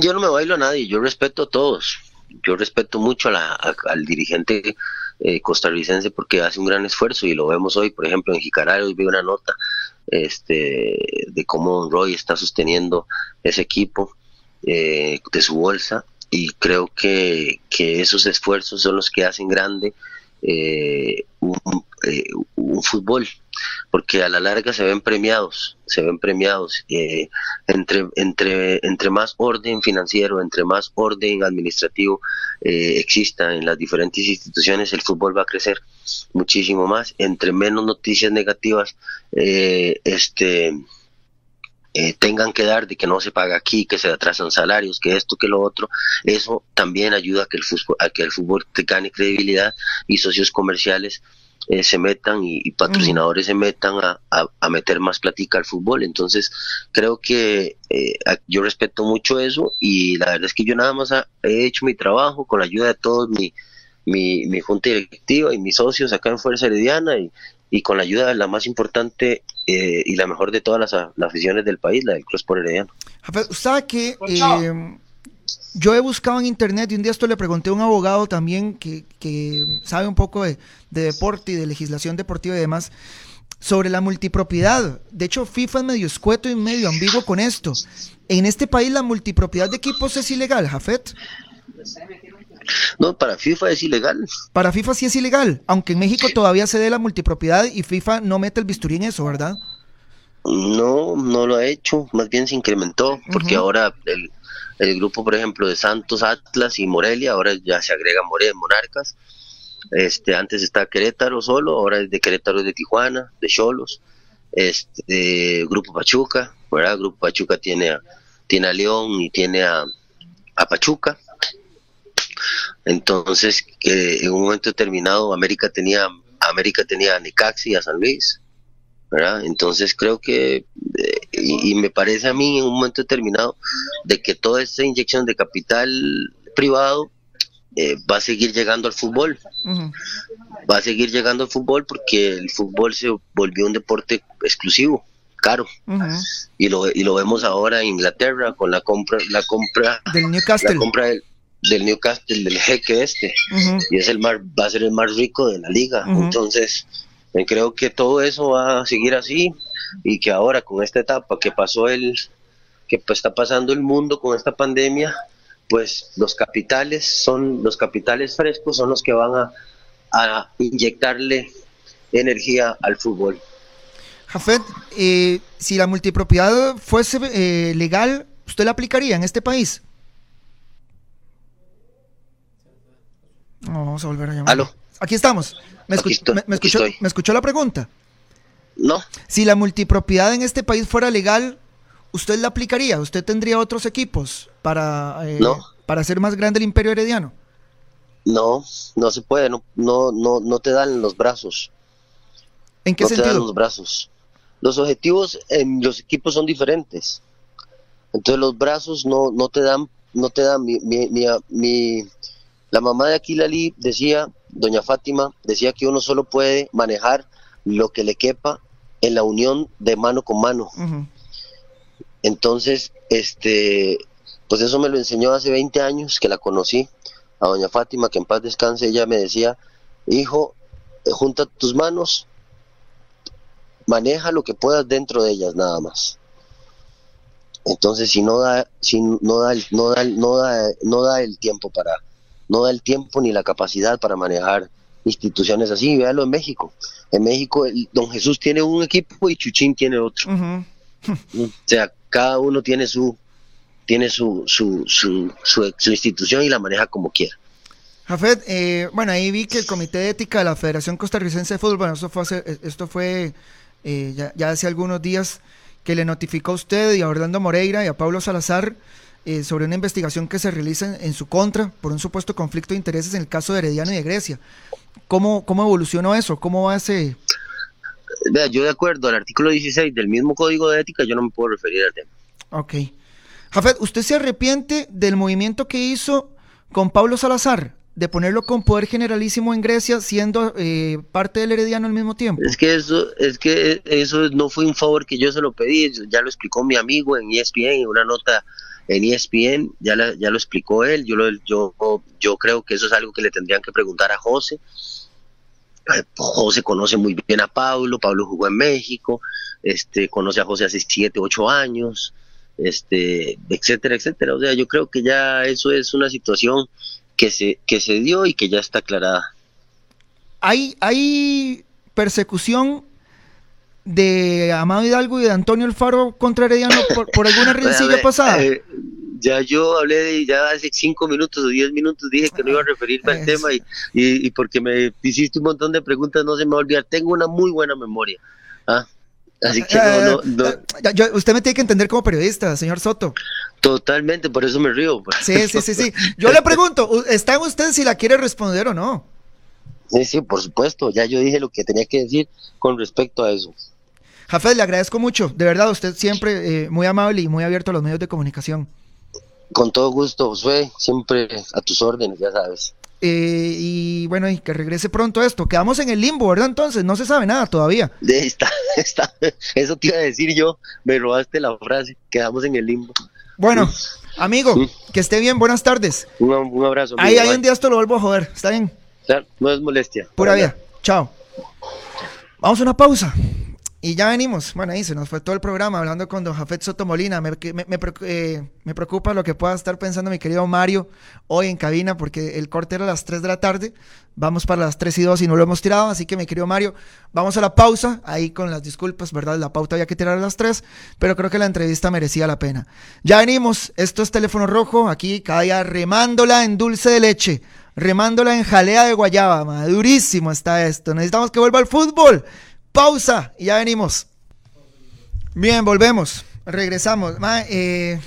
B: Yo no me bailo a nadie, yo respeto a todos yo respeto mucho al dirigente eh, costarricense porque hace un gran esfuerzo y lo vemos hoy, por ejemplo, en Jicaral, hoy vi una nota este, de cómo Roy está sosteniendo ese equipo eh, de su bolsa y creo que, esos esfuerzos son los que hacen grande eh, un, un fútbol porque a la larga se ven premiados, se ven premiados. Eh, entre, entre, entre más orden financiero, entre más orden administrativo eh, exista en las diferentes instituciones, el fútbol va a crecer muchísimo más. Entre menos noticias negativas, eh, este tengan que dar de que no se paga aquí, que se atrasan salarios, que esto, que lo otro, eso también ayuda a que el fútbol, a que el fútbol gane credibilidad y socios comerciales eh, se metan y, patrocinadores se metan a, meter más plática al fútbol. Entonces, creo que eh, yo respeto mucho eso y la verdad es que yo nada más he hecho mi trabajo con la ayuda de todos mi, mi, junta directiva y mis socios acá en Fuerza Herediana y, y con la ayuda de la más importante eh, y la mejor de todas las, aficiones del país, la del Cruz por Herediano.
A: ¿Sabe que yo he buscado en internet y un día esto le pregunté a un abogado también que, sabe un poco de, deporte y de legislación deportiva y demás sobre la multipropiedad. De hecho, FIFA es medio escueto y medio ambiguo con esto. En este país la multipropiedad de equipos es ilegal, Jafet.
B: No, para FIFA es ilegal.
A: Para FIFA sí es ilegal, aunque en México todavía se dé la multipropiedad y FIFA no mete el bisturí en eso, ¿verdad?
B: No, no lo ha hecho, más bien se incrementó, porque ahora el, el grupo, por ejemplo, de Santos, Atlas y Morelia, ahora ya se agrega Morelia, Monarcas. Este, antes está Querétaro solo, ahora es de Querétaro de Tijuana, de Cholos. Este, Grupo Pachuca, ¿verdad? Grupo Pachuca tiene a, tiene a León y tiene a, a Pachuca. Entonces, en un momento determinado, América tenía, América tenía a Necaxi y a San Luis. ¿verdad? Entonces creo que eh, y, me parece a mí en un momento determinado de que toda esa inyección de capital privado eh, va a seguir llegando al fútbol. Va a seguir llegando al fútbol porque el fútbol se volvió un deporte exclusivo, caro. y, lo, y lo vemos ahora en Inglaterra con la compra, la compra
A: del Newcastle.
B: La compra del, Newcastle, del jeque este. Y es el más, va a ser el más rico de la liga. Entonces, creo que todo eso va a seguir así y que ahora con esta etapa que pasó el, que pues, está pasando el mundo con esta pandemia, pues los capitales son los capitales frescos son los que van a, inyectarle energía al fútbol.
A: Jafet, eh, si la multipropiedad fuese eh, legal, ¿usted la aplicaría en este país? vamos a volver a llamar. Aquí estamos. ¿Me, escuchó, la pregunta?
B: No.
A: Si la multipropiedad en este país fuera legal, ¿usted la aplicaría? ¿Usted tendría otros equipos para, eh, para hacer más grande el imperio herediano?
B: No, no se puede, no, no, no, no te dan los brazos.
A: ¿En qué
B: no
A: sentido?
B: Te dan los brazos. Los objetivos en los equipos son diferentes. Entonces los brazos no, no te dan, no te dan. Mi, mi, mi, la mamá de Aquilali decía, doña Fátima, decía que uno solo puede manejar lo que le quepa en la unión de mano con mano. Entonces, este, pues eso me lo enseñó hace 20 años que la conocí, a doña Fátima, que en paz descanse, ella me decía, hijo, eh, junta tus manos, maneja lo que puedas dentro de ellas nada más. Entonces, si no da, si no da, no da, no da, no da el tiempo para, no da el tiempo ni la capacidad para manejar instituciones así, véalo en México. En México, don Jesús tiene un equipo y Chuchín tiene otro. [laughs] o sea, cada uno tiene su tiene su, su, su, su, institución y la maneja como quiera.
A: Jafet, eh, bueno, ahí vi que el Comité de Ética de la Federación Costarricense de Fútbol, bueno, esto fue, esto fue eh, ya, ya, hace algunos días que le notificó a usted y a Orlando Moreira y a Pablo Salazar eh, sobre una investigación que se realiza en, su contra por un supuesto conflicto de intereses en el caso de Herediano y de Grecia. ¿Cómo, cómo evolucionó eso? ¿Cómo va ese...?
B: Vea, yo de acuerdo al artículo 16 del mismo Código de Ética, yo no me puedo referir al tema.
A: Ok. Jafet, ¿usted se arrepiente del movimiento que hizo con Pablo Salazar? de ponerlo con poder generalísimo en Grecia siendo eh, parte del herediano al mismo tiempo.
B: Es que eso es que eso no fue un favor que yo se lo pedí, ya lo explicó mi amigo en ESPN en una nota en ESPN, ya, ya lo explicó él, yo, lo, yo, yo creo que eso es algo que le tendrían que preguntar a José. Eh, José conoce muy bien a Pablo, Pablo jugó en México, este conoce a José hace 7, 8 años, este, etcétera, etcétera. O sea, yo creo que ya eso es una situación que se, que se dio y que ya está aclarada.
A: ¿Hay, hay persecución de Amado Hidalgo y de Antonio Alfaro contra Herediano por, alguna [laughs] rencilla pasada? Eh,
B: ya yo hablé de, ya hace cinco minutos o diez minutos dije que no iba a referirme al tema y, y, porque me hiciste un montón de preguntas no se me va a olvidar. Tengo una muy buena memoria. ¿ah? Así que no, no,
A: eh, usted me tiene que entender como periodista, señor Soto.
B: Totalmente, por eso me río.
A: Sí, sí, sí, sí. Yo le pregunto, ¿está usted si la quiere responder o no?
B: Sí, sí, por supuesto. Ya yo dije lo que tenía que decir con respecto a eso.
A: Jafet, le agradezco mucho. De verdad, usted siempre eh, muy amable y muy abierto a los medios de comunicación.
B: Con todo gusto, Josué. Siempre a tus órdenes, ya sabes.
A: Eh, y bueno, y que regrese pronto esto. Quedamos en el limbo, ¿verdad? Entonces, no se sabe nada todavía.
B: Está, está, [laughs] eso te iba a decir yo, me robaste la frase, quedamos en el limbo.
A: Bueno, amigo, que esté bien, buenas tardes.
B: Un, abrazo.
A: Ahí, hay un día esto lo vuelvo a joder, ¿está bien?
B: no es molestia.
A: Pura vida, chao. Vamos a una pausa. Y ya venimos. Bueno, ahí se nos fue todo el programa hablando con don Jafet Sotomolina. Me, me, eh, me, preocupa lo que pueda estar pensando mi querido Mario hoy en cabina, porque el corte era a las 3 de la tarde. Vamos para las 3 y 2 y no lo hemos tirado. Así que, mi querido Mario, vamos a la pausa. Ahí con las disculpas, ¿verdad? La pauta había que tirar a las 3, pero creo que la entrevista merecía la pena. Ya venimos. Esto es Teléfono Rojo. Aquí cada día remándola en dulce de leche. Remándola en jalea de guayaba. Madurísimo está esto. Necesitamos que vuelva al fútbol. Pausa y ya venimos. Bien, volvemos. Regresamos. Eh,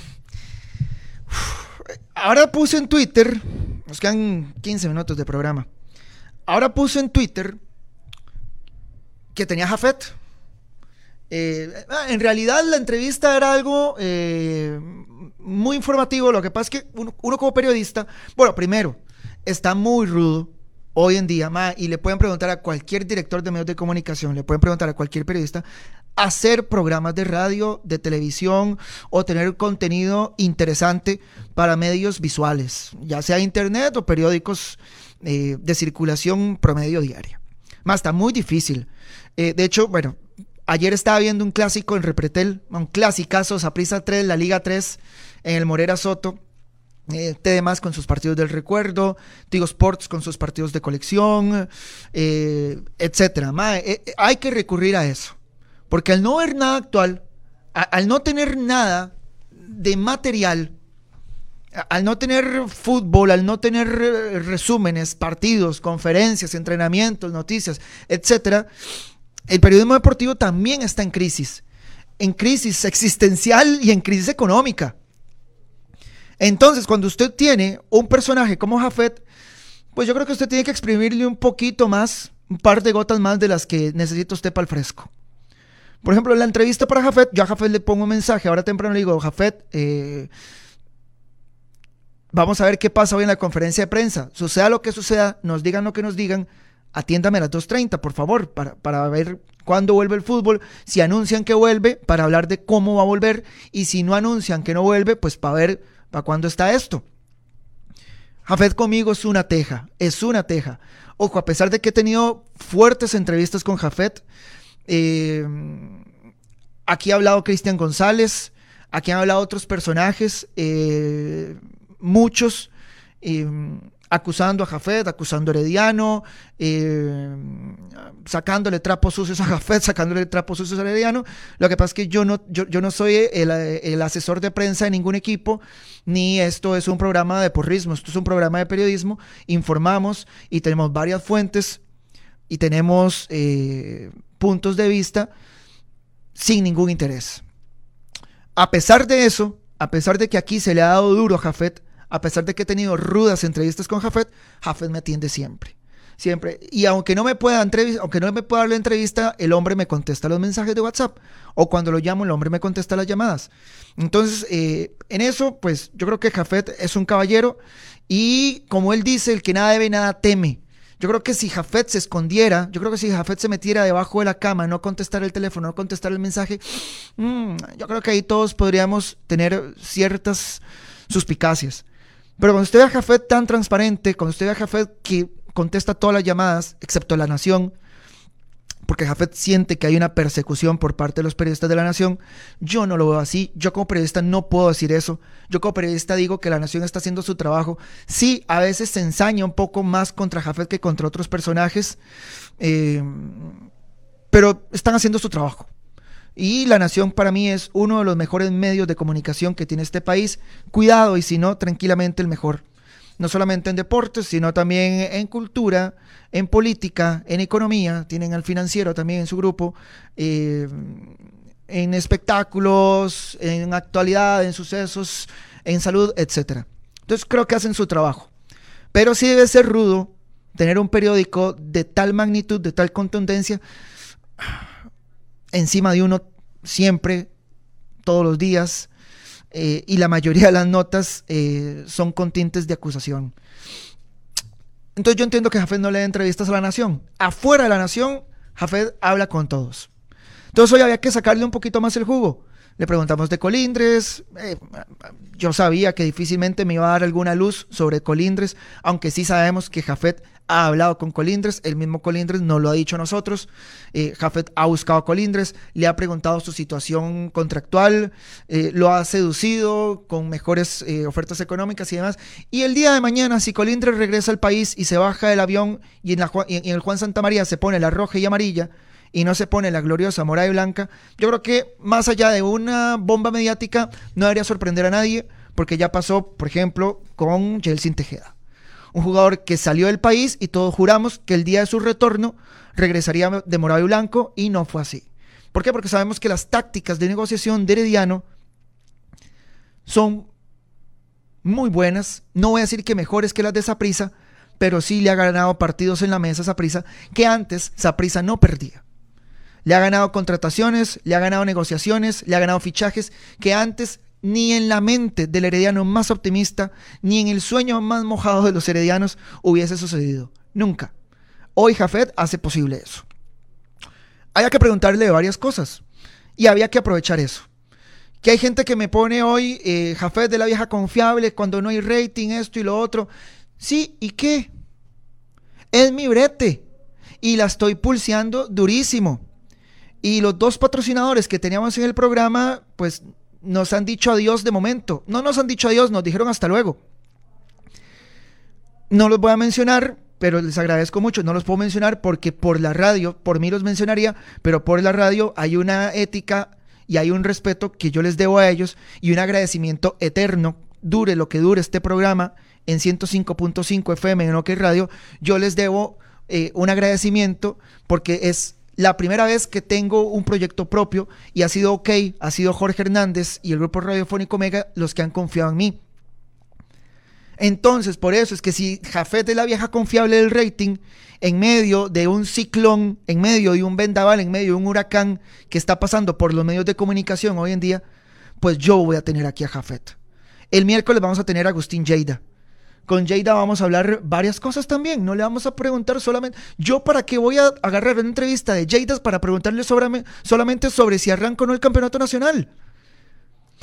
A: ahora puse en Twitter, nos quedan 15 minutos de programa. Ahora puse en Twitter que tenía Jafet. Eh, ah, en realidad la entrevista era algo eh, muy informativo, lo que pasa es que uno, como periodista, bueno, primero, está muy rudo hoy en día, y le pueden preguntar a cualquier director de medios de comunicación, le pueden preguntar a cualquier periodista, hacer programas de radio, de televisión o tener contenido interesante para medios visuales, ya sea internet o periódicos eh, de circulación promedio diaria. Más está muy difícil. de hecho, bueno, Ayer estaba viendo un clásico en Repretel, un clasicazo, Saprisa 3, la Liga 3, en el Morera Soto. Eh, TDMás con sus partidos del recuerdo, Tigo Sports con sus partidos de colección, eh, etcétera. Eh, eh, hay que recurrir a eso. Porque al no ver nada actual, al no tener nada de material, al no tener fútbol, al no tener resúmenes, partidos, conferencias, entrenamientos, noticias, etcétera, el periodismo deportivo también está en crisis, en crisis existencial y en crisis económica. Entonces, cuando usted tiene un personaje como Jafet, pues yo creo que usted tiene que exprimirle un poquito más, un par de gotas más de las que necesita usted para el fresco. Por ejemplo, en la entrevista para Jafet, yo a Jafet le pongo un mensaje, ahora temprano le digo, Jafet, eh, vamos a ver qué pasa hoy en la conferencia de prensa. Suceda lo que suceda, nos digan lo que nos digan, atiéndame a las 2.30, por favor, para, para ver cuándo vuelve el fútbol. Si anuncian que vuelve, para hablar de cómo va a volver. Y si no anuncian que no vuelve, pues para ver para cuándo está esto. Jafet conmigo es una teja, es una teja. Ojo, a pesar de que he tenido fuertes entrevistas con Jafet, eh, aquí ha hablado Cristian González, aquí han hablado otros personajes, eh, muchos. Eh, acusando a Jafet, acusando a Herediano, eh, sacándole trapos sucios a Jafet, [laughs] sacándole trapos sucios a Herediano. Lo que pasa es que yo no, yo, no soy el, asesor de prensa de ningún equipo, ni esto es un programa de porrismo, esto es un programa de periodismo. Informamos y tenemos varias fuentes y tenemos eh, puntos de vista sin ningún interés. A pesar de eso, a pesar de que aquí se le ha dado duro a Jafet, a pesar de que he tenido rudas entrevistas con Jafet, Jafet me atiende siempre. Siempre. Y aunque no me pueda aunque no me pueda dar la entrevista, el hombre me contesta los mensajes de WhatsApp. O cuando lo llamo, el hombre me contesta las llamadas. Entonces, eh, en eso, pues yo creo que Jafet es un caballero. Y como él dice, el que nada debe, nada teme. Yo creo que si Jafet se escondiera, yo creo que si Jafet se metiera debajo de la cama, no contestar el teléfono, no contestar el mensaje, mm, yo creo que ahí todos podríamos tener ciertas suspicacias. Pero cuando usted ve a Jafet tan transparente, cuando usted ve a Jafet que contesta todas las llamadas, excepto La Nación, porque Jafet siente que hay una persecución por parte de los periodistas de La Nación, yo no lo veo así. Yo como periodista no puedo decir eso. Yo como periodista digo que La Nación está haciendo su trabajo. Sí, a veces se ensaña un poco más contra Jafet que contra otros personajes, eh, pero están haciendo su trabajo. Y La Nación para mí es uno de los mejores medios de comunicación que tiene este país. Cuidado, y si no, tranquilamente el mejor. No solamente en deportes, sino también en cultura, en política, en economía. Tienen al financiero también en su grupo. Eh, en espectáculos, en actualidad, en sucesos, en salud, etc. Entonces creo que hacen su trabajo. Pero sí debe ser rudo tener un periódico de tal magnitud, de tal contundencia encima de uno siempre, todos los días, eh, y la mayoría de las notas eh, son con tintes de acusación. Entonces yo entiendo que Jafet no le da entrevistas a la nación. Afuera de la nación, Jafet habla con todos. Entonces hoy había que sacarle un poquito más el jugo. Le preguntamos de Colindres. Eh, yo sabía que difícilmente me iba a dar alguna luz sobre Colindres, aunque sí sabemos que Jafet ha hablado con Colindres, el mismo Colindres no lo ha dicho a nosotros. Eh, Jafet ha buscado a Colindres, le ha preguntado su situación contractual, eh, lo ha seducido con mejores ofertas económicas y demás. Y el día de mañana, si Colindres regresa al país y se baja del avión y en, el Juan Santa María se pone la roja y amarilla, y no se pone la gloriosa morada y blanca, yo creo que más allá de una bomba mediática, no debería sorprender a nadie, porque ya pasó, por ejemplo, con Jelsin Tejeda un jugador que salió del país y todos juramos que el día de su retorno regresaría de morado y blanco y no fue así. ¿Por qué? Porque sabemos que las tácticas de negociación de Herediano son muy buenas, no voy a decir que mejores que las de Saprisa, pero sí le ha ganado partidos en la mesa a Saprisa que antes Saprisa no perdía. Le ha ganado contrataciones, le ha ganado negociaciones, le ha ganado fichajes que antes ni en la mente del herediano más optimista, ni en el sueño más mojado de los heredianos hubiese sucedido. Nunca. Hoy Jafet hace posible eso. Había que preguntarle varias cosas y había que aprovechar eso. Que hay gente que me pone hoy eh, Jafet de la vieja confiable cuando no hay rating, esto y lo otro. Sí, ¿y qué? Es mi brete y la estoy pulseando durísimo. Y los dos patrocinadores que teníamos en el programa, pues nos han dicho adiós de momento. No nos han dicho adiós, nos dijeron hasta luego. No los voy a mencionar, pero les agradezco mucho. No los puedo mencionar porque por la radio, por mí los mencionaría, pero por la radio hay una ética y hay un respeto que yo les debo a ellos y un agradecimiento eterno, dure lo que dure este programa en 105.5 FM en OK Radio. Yo les debo eh, un agradecimiento porque es la primera vez que tengo un proyecto propio y ha sido OK, ha sido Jorge Hernández y el grupo radiofónico Mega los que han confiado en mí. Entonces, por eso es que si Jafet es la vieja confiable del rating, en medio de un ciclón, en medio de un vendaval, en medio de un huracán que está pasando por los medios de comunicación hoy en día, pues yo voy a tener aquí a Jafet. El miércoles vamos a tener a Agustín Lleida. Con Jada vamos a hablar varias cosas también. No le vamos a preguntar solamente. Yo, ¿para qué voy a agarrar una entrevista de Jada para preguntarle solamente sobre si arranco o no el campeonato nacional?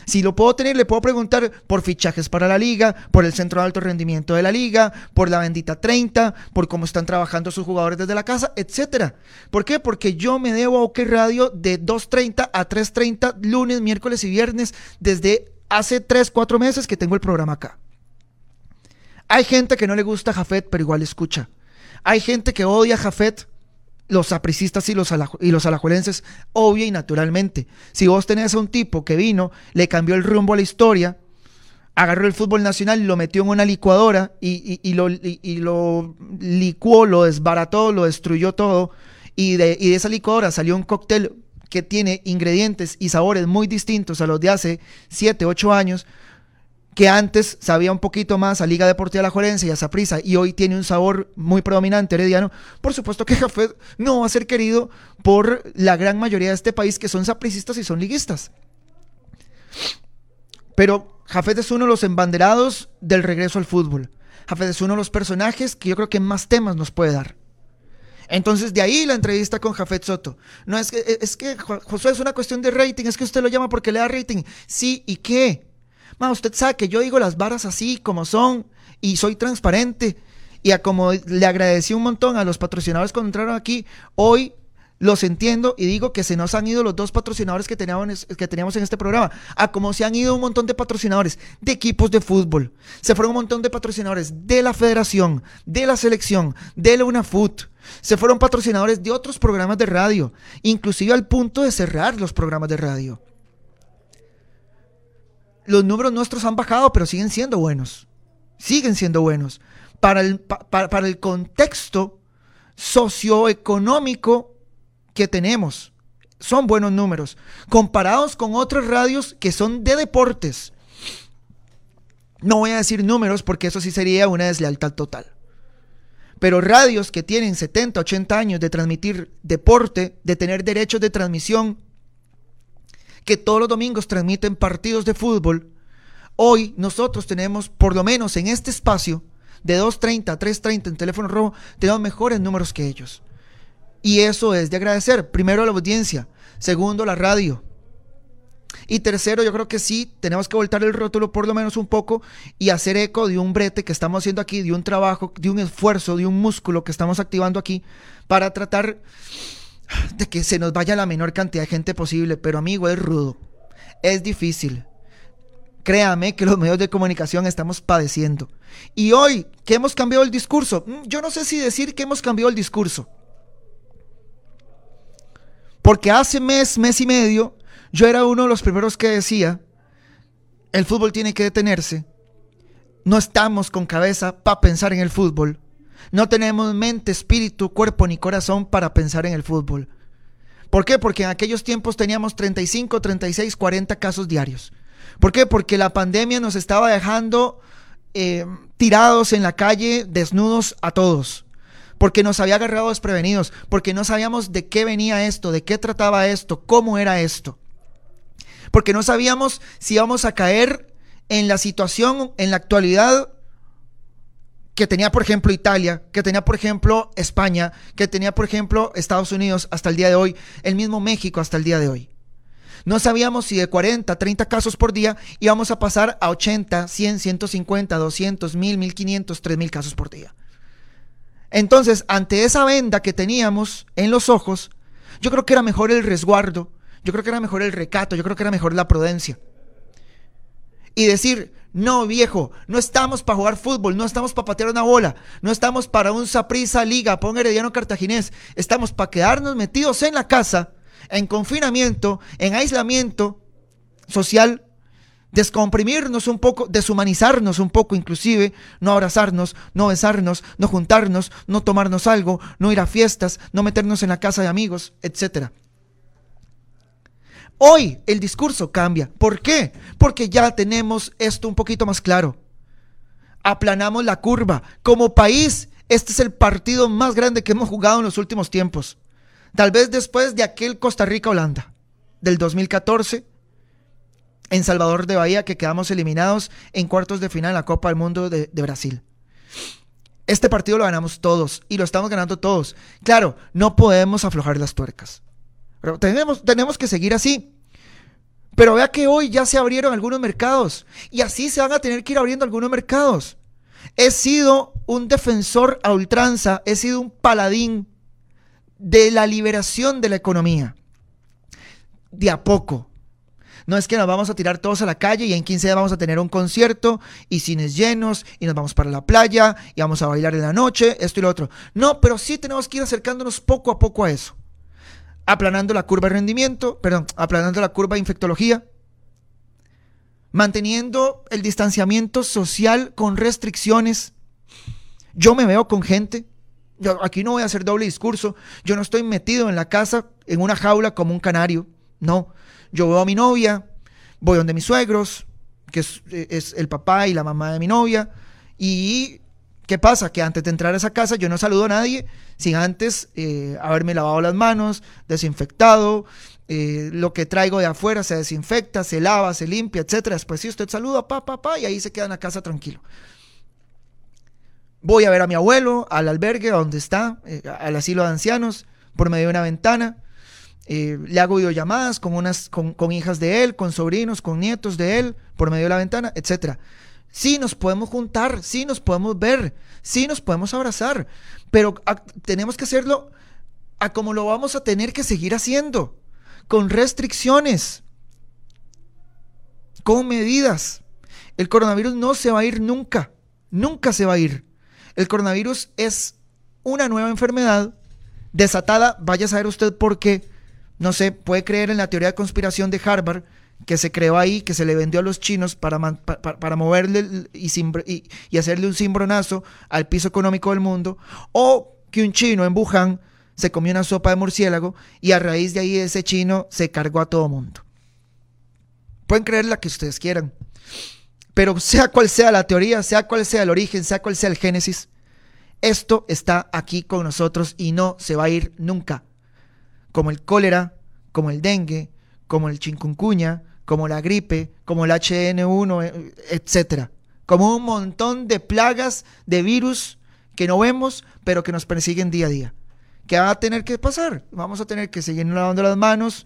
A: Si lo puedo tener, le puedo preguntar por fichajes para la liga, por el centro de alto rendimiento de la liga, por la bendita 30, por cómo están trabajando sus jugadores desde la casa, etcétera. ¿Por qué? Porque yo me debo a OK Radio de 2.30 a 3.30 lunes, miércoles y viernes desde hace 3, 4 meses que tengo el programa acá. Hay gente que no le gusta Jafet, pero igual escucha. Hay gente que odia a Jafet, los apricistas y los, y los alajuelenses, obvio y naturalmente. Si vos tenés a un tipo que vino, le cambió el rumbo a la historia, agarró el fútbol nacional lo metió en una licuadora y, lo, licuó, lo desbarató, lo destruyó todo, y de, de esa licuadora salió un cóctel que tiene ingredientes y sabores muy distintos a los de hace 7, 8 años, que antes sabía un poquito más a Liga Deportiva La Juelense y a Saprisa y hoy tiene un sabor muy predominante herediano, por supuesto que [laughs] Jafet no va a ser querido por la gran mayoría de este país que son sapricistas y son liguistas. Pero Jafet es uno de los embanderados del regreso al fútbol. Jafet es uno de los personajes que yo creo que más temas nos puede dar. Entonces, de ahí la entrevista con Jafet Soto. No es que, es que Josué es una cuestión de rating, es que usted lo llama porque le da rating. Sí, ¿y qué? Ma, usted sabe que yo digo las varas así como son y soy transparente. Y a como le agradecí un montón a los patrocinadores cuando entraron aquí, hoy los entiendo y digo que se nos han ido los dos patrocinadores que teníamos, que teníamos en este programa. A como se han ido un montón de patrocinadores de equipos de fútbol. Se fueron un montón de patrocinadores de la federación, de la selección, de la UNAFUT. Se fueron patrocinadores de otros programas de radio, inclusive al punto de cerrar los programas de radio los números nuestros han bajado, pero siguen siendo buenos. Siguen siendo buenos. Para el, para el contexto socioeconómico que tenemos, son buenos números. Comparados con otras radios que son de deportes. No voy a decir números porque eso sí sería una deslealtad total. Pero radios que tienen 70, 80 años de transmitir deporte, de tener derechos de transmisión, que todos los domingos transmiten partidos de fútbol, hoy nosotros tenemos, por lo menos en este espacio, de 2.30 a 3.30 en teléfono rojo, tenemos mejores números que ellos. Y eso es de agradecer, primero a la audiencia, segundo la radio. Y tercero, yo creo que sí, tenemos que voltar el rótulo por lo menos un poco y hacer eco de un brete que estamos haciendo aquí, de un trabajo, de un esfuerzo, de un músculo que estamos activando aquí para tratar de que se nos vaya la menor cantidad de gente posible, pero amigo, es rudo, es difícil. Créame que los medios de comunicación estamos padeciendo. Y hoy, que hemos cambiado el discurso, mm, yo no sé si decir que hemos cambiado el discurso. Porque hace mes, mes y medio, yo era uno de los primeros que decía, el fútbol tiene que detenerse. No estamos con cabeza para pensar en el fútbol. No tenemos mente, espíritu, cuerpo ni corazón para pensar en el fútbol. ¿Por qué? Porque en aquellos tiempos teníamos 35, 36, 40 casos diarios. ¿Por qué? Porque la pandemia nos estaba dejando eh, tirados en la calle, desnudos a todos. porque nos había agarrado desprevenidos, porque no sabíamos de qué venía esto, de qué trataba esto, cómo era esto. Porque no sabíamos si íbamos a caer en la situación, en la actualidad que tenía, por ejemplo, Italia, que tenía, por ejemplo, España, que tenía, por ejemplo, Estados Unidos hasta el día de hoy, el mismo México hasta el día de hoy. No sabíamos si de 40, 30 casos por día íbamos a pasar a 80, 100, 150, 200, 1000, 1500, 3000 casos por día. Entonces, ante esa venda que teníamos en los ojos, yo creo que era mejor el resguardo, yo creo que era mejor el recato, yo creo que era mejor la prudencia. Y decir, no viejo, no estamos para jugar fútbol, no estamos para patear una bola, no estamos para un Saprisa Liga, pon Herediano Cartaginés, estamos para quedarnos metidos en la casa, en confinamiento, en aislamiento social descomprimirnos un poco, deshumanizarnos un poco inclusive, no abrazarnos, no besarnos, no juntarnos, no tomarnos algo, no ir a fiestas, no meternos en la casa de amigos, etc. Hoy el discurso cambia. ¿Por qué? Porque ya tenemos esto un poquito más claro. Aplanamos la curva. Como país, este es el partido más grande que hemos jugado en los últimos tiempos. Tal vez después de aquel Costa Rica-Holanda del 2014 en Salvador de Bahía que quedamos eliminados en cuartos de final en la Copa del Mundo de, Brasil. Este partido lo ganamos todos y lo estamos ganando todos. Claro, no podemos aflojar las tuercas. Pero tenemos, que seguir así. Pero vea que hoy ya se abrieron algunos mercados y así se van a tener que ir abriendo algunos mercados. He sido un defensor a ultranza, he sido un paladín de la liberación de la economía. De a poco, no es que nos vamos a tirar todos a la calle y en 15 días vamos a tener un concierto y cines llenos y nos vamos para la playa y vamos a bailar en la noche, esto y lo otro. No, pero sí tenemos que ir acercándonos poco a poco a eso. Aplanando la curva de rendimiento, perdón, aplanando la curva de infectología, manteniendo el distanciamiento social con restricciones. Yo me veo con gente, aquí no voy a hacer doble discurso, yo no estoy metido en la casa en una jaula como un canario, no, yo veo a mi novia, voy donde mis suegros, que es, el papá y la mamá de mi novia, y ¿qué pasa? Que antes de entrar a esa casa yo no saludo a nadie sin antes eh, haberme lavado las manos, desinfectado, eh, lo que traigo de afuera se desinfecta, se lava, se limpia, etc. Después sí, usted saluda, pa, pa, pa, y ahí se queda en la casa tranquilo. Voy a ver a mi abuelo, al albergue donde está, eh, al asilo de ancianos, por medio de una ventana. Le hago videollamadas con, unas, con, hijas de él, con sobrinos, con nietos de él, por medio de la ventana, etc. Sí nos podemos juntar, sí nos podemos ver, sí nos podemos abrazar, pero tenemos que hacerlo a como lo vamos a tener que seguir haciendo, con restricciones, con medidas. El coronavirus no se va a ir nunca, nunca se va a ir. El coronavirus es una nueva enfermedad desatada, vaya a saber usted por qué, no sé, puede creer en la teoría de conspiración de Harvard, que se creó ahí, que se le vendió a los chinos para, para, moverle y, hacerle un cimbronazo al piso económico del mundo, o que un chino en Wuhan se comió una sopa de murciélago y a raíz de ahí ese chino se cargó a todo mundo. Pueden creer la que ustedes quieran, pero sea cual sea la teoría, sea cual sea el origen, sea cual sea el génesis, esto está aquí con nosotros y no se va a ir nunca como el cólera, como el dengue, como el chikungunya, como la gripe, como el HN1, eh, etcétera. Como un montón de plagas de virus que no vemos, pero que nos persiguen día a día. ¿Qué va a tener que pasar? Vamos a tener que seguir lavando las manos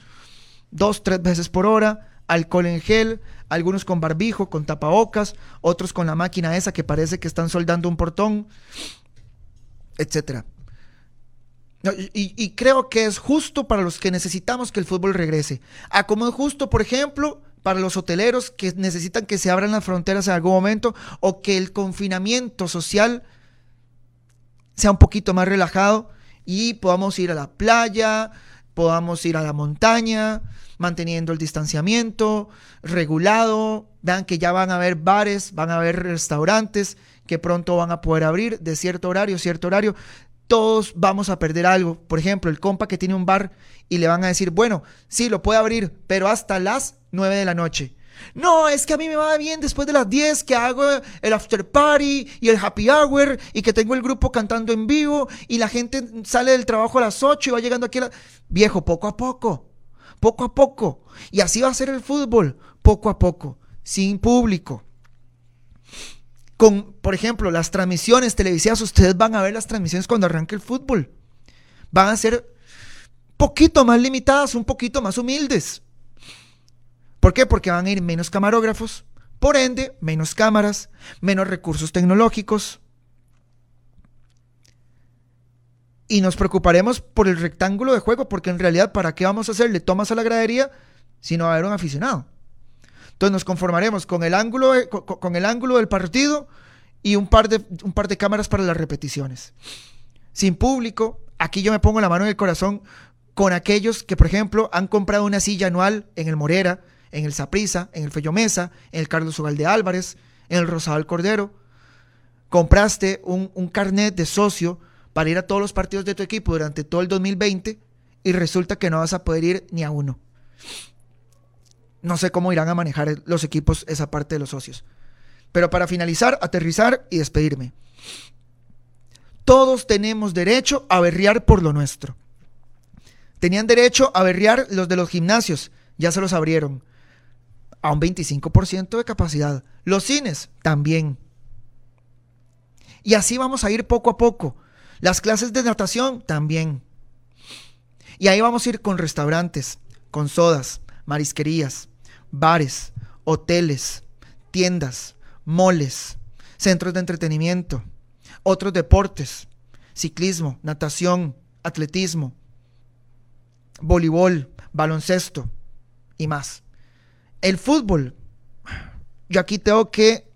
A: dos, tres veces por hora, alcohol en gel, algunos con barbijo, con tapabocas, otros con la máquina esa que parece que están soldando un portón, etcétera. Y, creo que es justo para los que necesitamos que el fútbol regrese. A como es justo, por ejemplo, para los hoteleros que necesitan que se abran las fronteras en algún momento o que el confinamiento social sea un poquito más relajado y podamos ir a la playa, podamos ir a la montaña, manteniendo el distanciamiento regulado. Vean que ya van a haber bares, van a haber restaurantes que pronto van a poder abrir de cierto horario, cierto horario todos vamos a perder algo. Por ejemplo, el compa que tiene un bar y le van a decir, bueno, sí, lo puede abrir, pero hasta las 9 de la noche. No, es que a mí me va bien después de las 10 que hago el after party y el happy hour y que tengo el grupo cantando en vivo y la gente sale del trabajo a las 8 y va llegando aquí a la... Viejo, poco a poco, poco a poco. Y así va a ser el fútbol, poco a poco, sin público. Con, por ejemplo, las transmisiones televisivas, ustedes van a ver las transmisiones cuando arranque el fútbol. Van a ser poquito más limitadas, un poquito más humildes. ¿Por qué? Porque van a ir menos camarógrafos, por ende, menos cámaras, menos recursos tecnológicos. Y nos preocuparemos por el rectángulo de juego, porque en realidad, ¿para qué vamos a hacerle tomas a la gradería si no va a haber un aficionado? Entonces nos conformaremos con el ángulo, con, el ángulo del partido y un par, de, cámaras para las repeticiones. Sin público, aquí yo me pongo la mano en el corazón con aquellos que, por ejemplo, han comprado una silla anual en el Morera, en el Saprisa, en el Fello Mesa, en el Carlos Ugalde Álvarez, en el Rosado Cordero. Compraste un, un carnet de socio para ir a todos los partidos de tu equipo durante todo el 2020 y resulta que no vas a poder ir ni a uno. No sé cómo irán a manejar los equipos esa parte de los socios. Pero para finalizar, aterrizar y despedirme. Todos tenemos derecho a berrear por lo nuestro. Tenían derecho a berrear los de los gimnasios, ya se los abrieron a un 25% de capacidad. Los cines también. Y así vamos a ir poco a poco. Las clases de natación también. Y ahí vamos a ir con restaurantes, con sodas, marisquerías, bares, hoteles, tiendas, moles, centros de entretenimiento, otros deportes, ciclismo, natación, atletismo, voleibol, baloncesto y más. El fútbol, yo aquí tengo que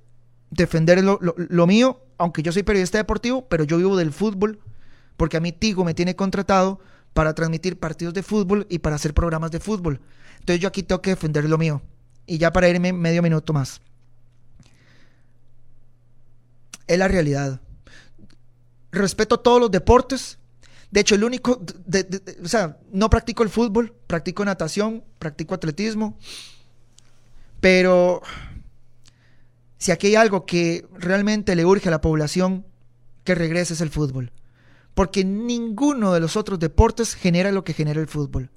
A: defender lo, mío, aunque yo soy periodista deportivo, pero yo vivo del fútbol, porque a mí Tigo me tiene contratado para transmitir partidos de fútbol y para hacer programas de fútbol. Entonces yo aquí tengo que defender lo mío. Y ya para irme medio minuto más. Es la realidad. Respeto todos los deportes. De hecho, el único, o sea, no practico el fútbol, practico natación, practico atletismo, pero si aquí hay algo que realmente le urge a la población que regrese es el fútbol. Porque ninguno de los otros deportes genera lo que genera el fútbol.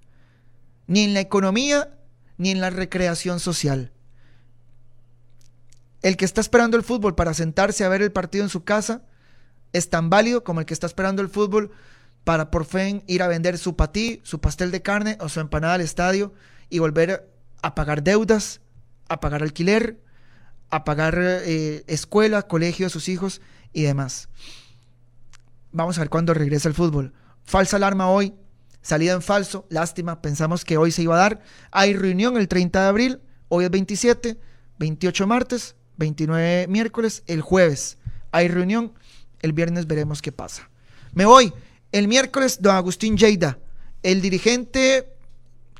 A: Ni en la economía, ni en la recreación social. El que está esperando el fútbol para sentarse a ver el partido en su casa es tan válido como el que está esperando el fútbol para por fin ir a vender su patí, su pastel de carne o su empanada al estadio y volver a pagar deudas a pagar alquiler, a pagar eh, escuela, colegio a sus hijos y demás. Vamos a ver cuándo regresa el fútbol. Falsa alarma hoy, salida en falso, lástima, pensamos que hoy se iba a dar. Hay reunión el 30 de abril, hoy es 27, 28 martes, 29 miércoles, el jueves hay reunión, el viernes veremos qué pasa. Me voy. El miércoles, don Agustín Lleida, el dirigente,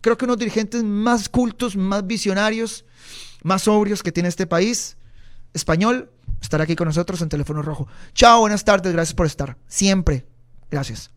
A: creo que uno de los dirigentes más cultos, más visionarios, más sobrios que tiene este país español, estará aquí con nosotros en Teléfono Rojo. Chao, buenas tardes, gracias por estar. Siempre. Gracias.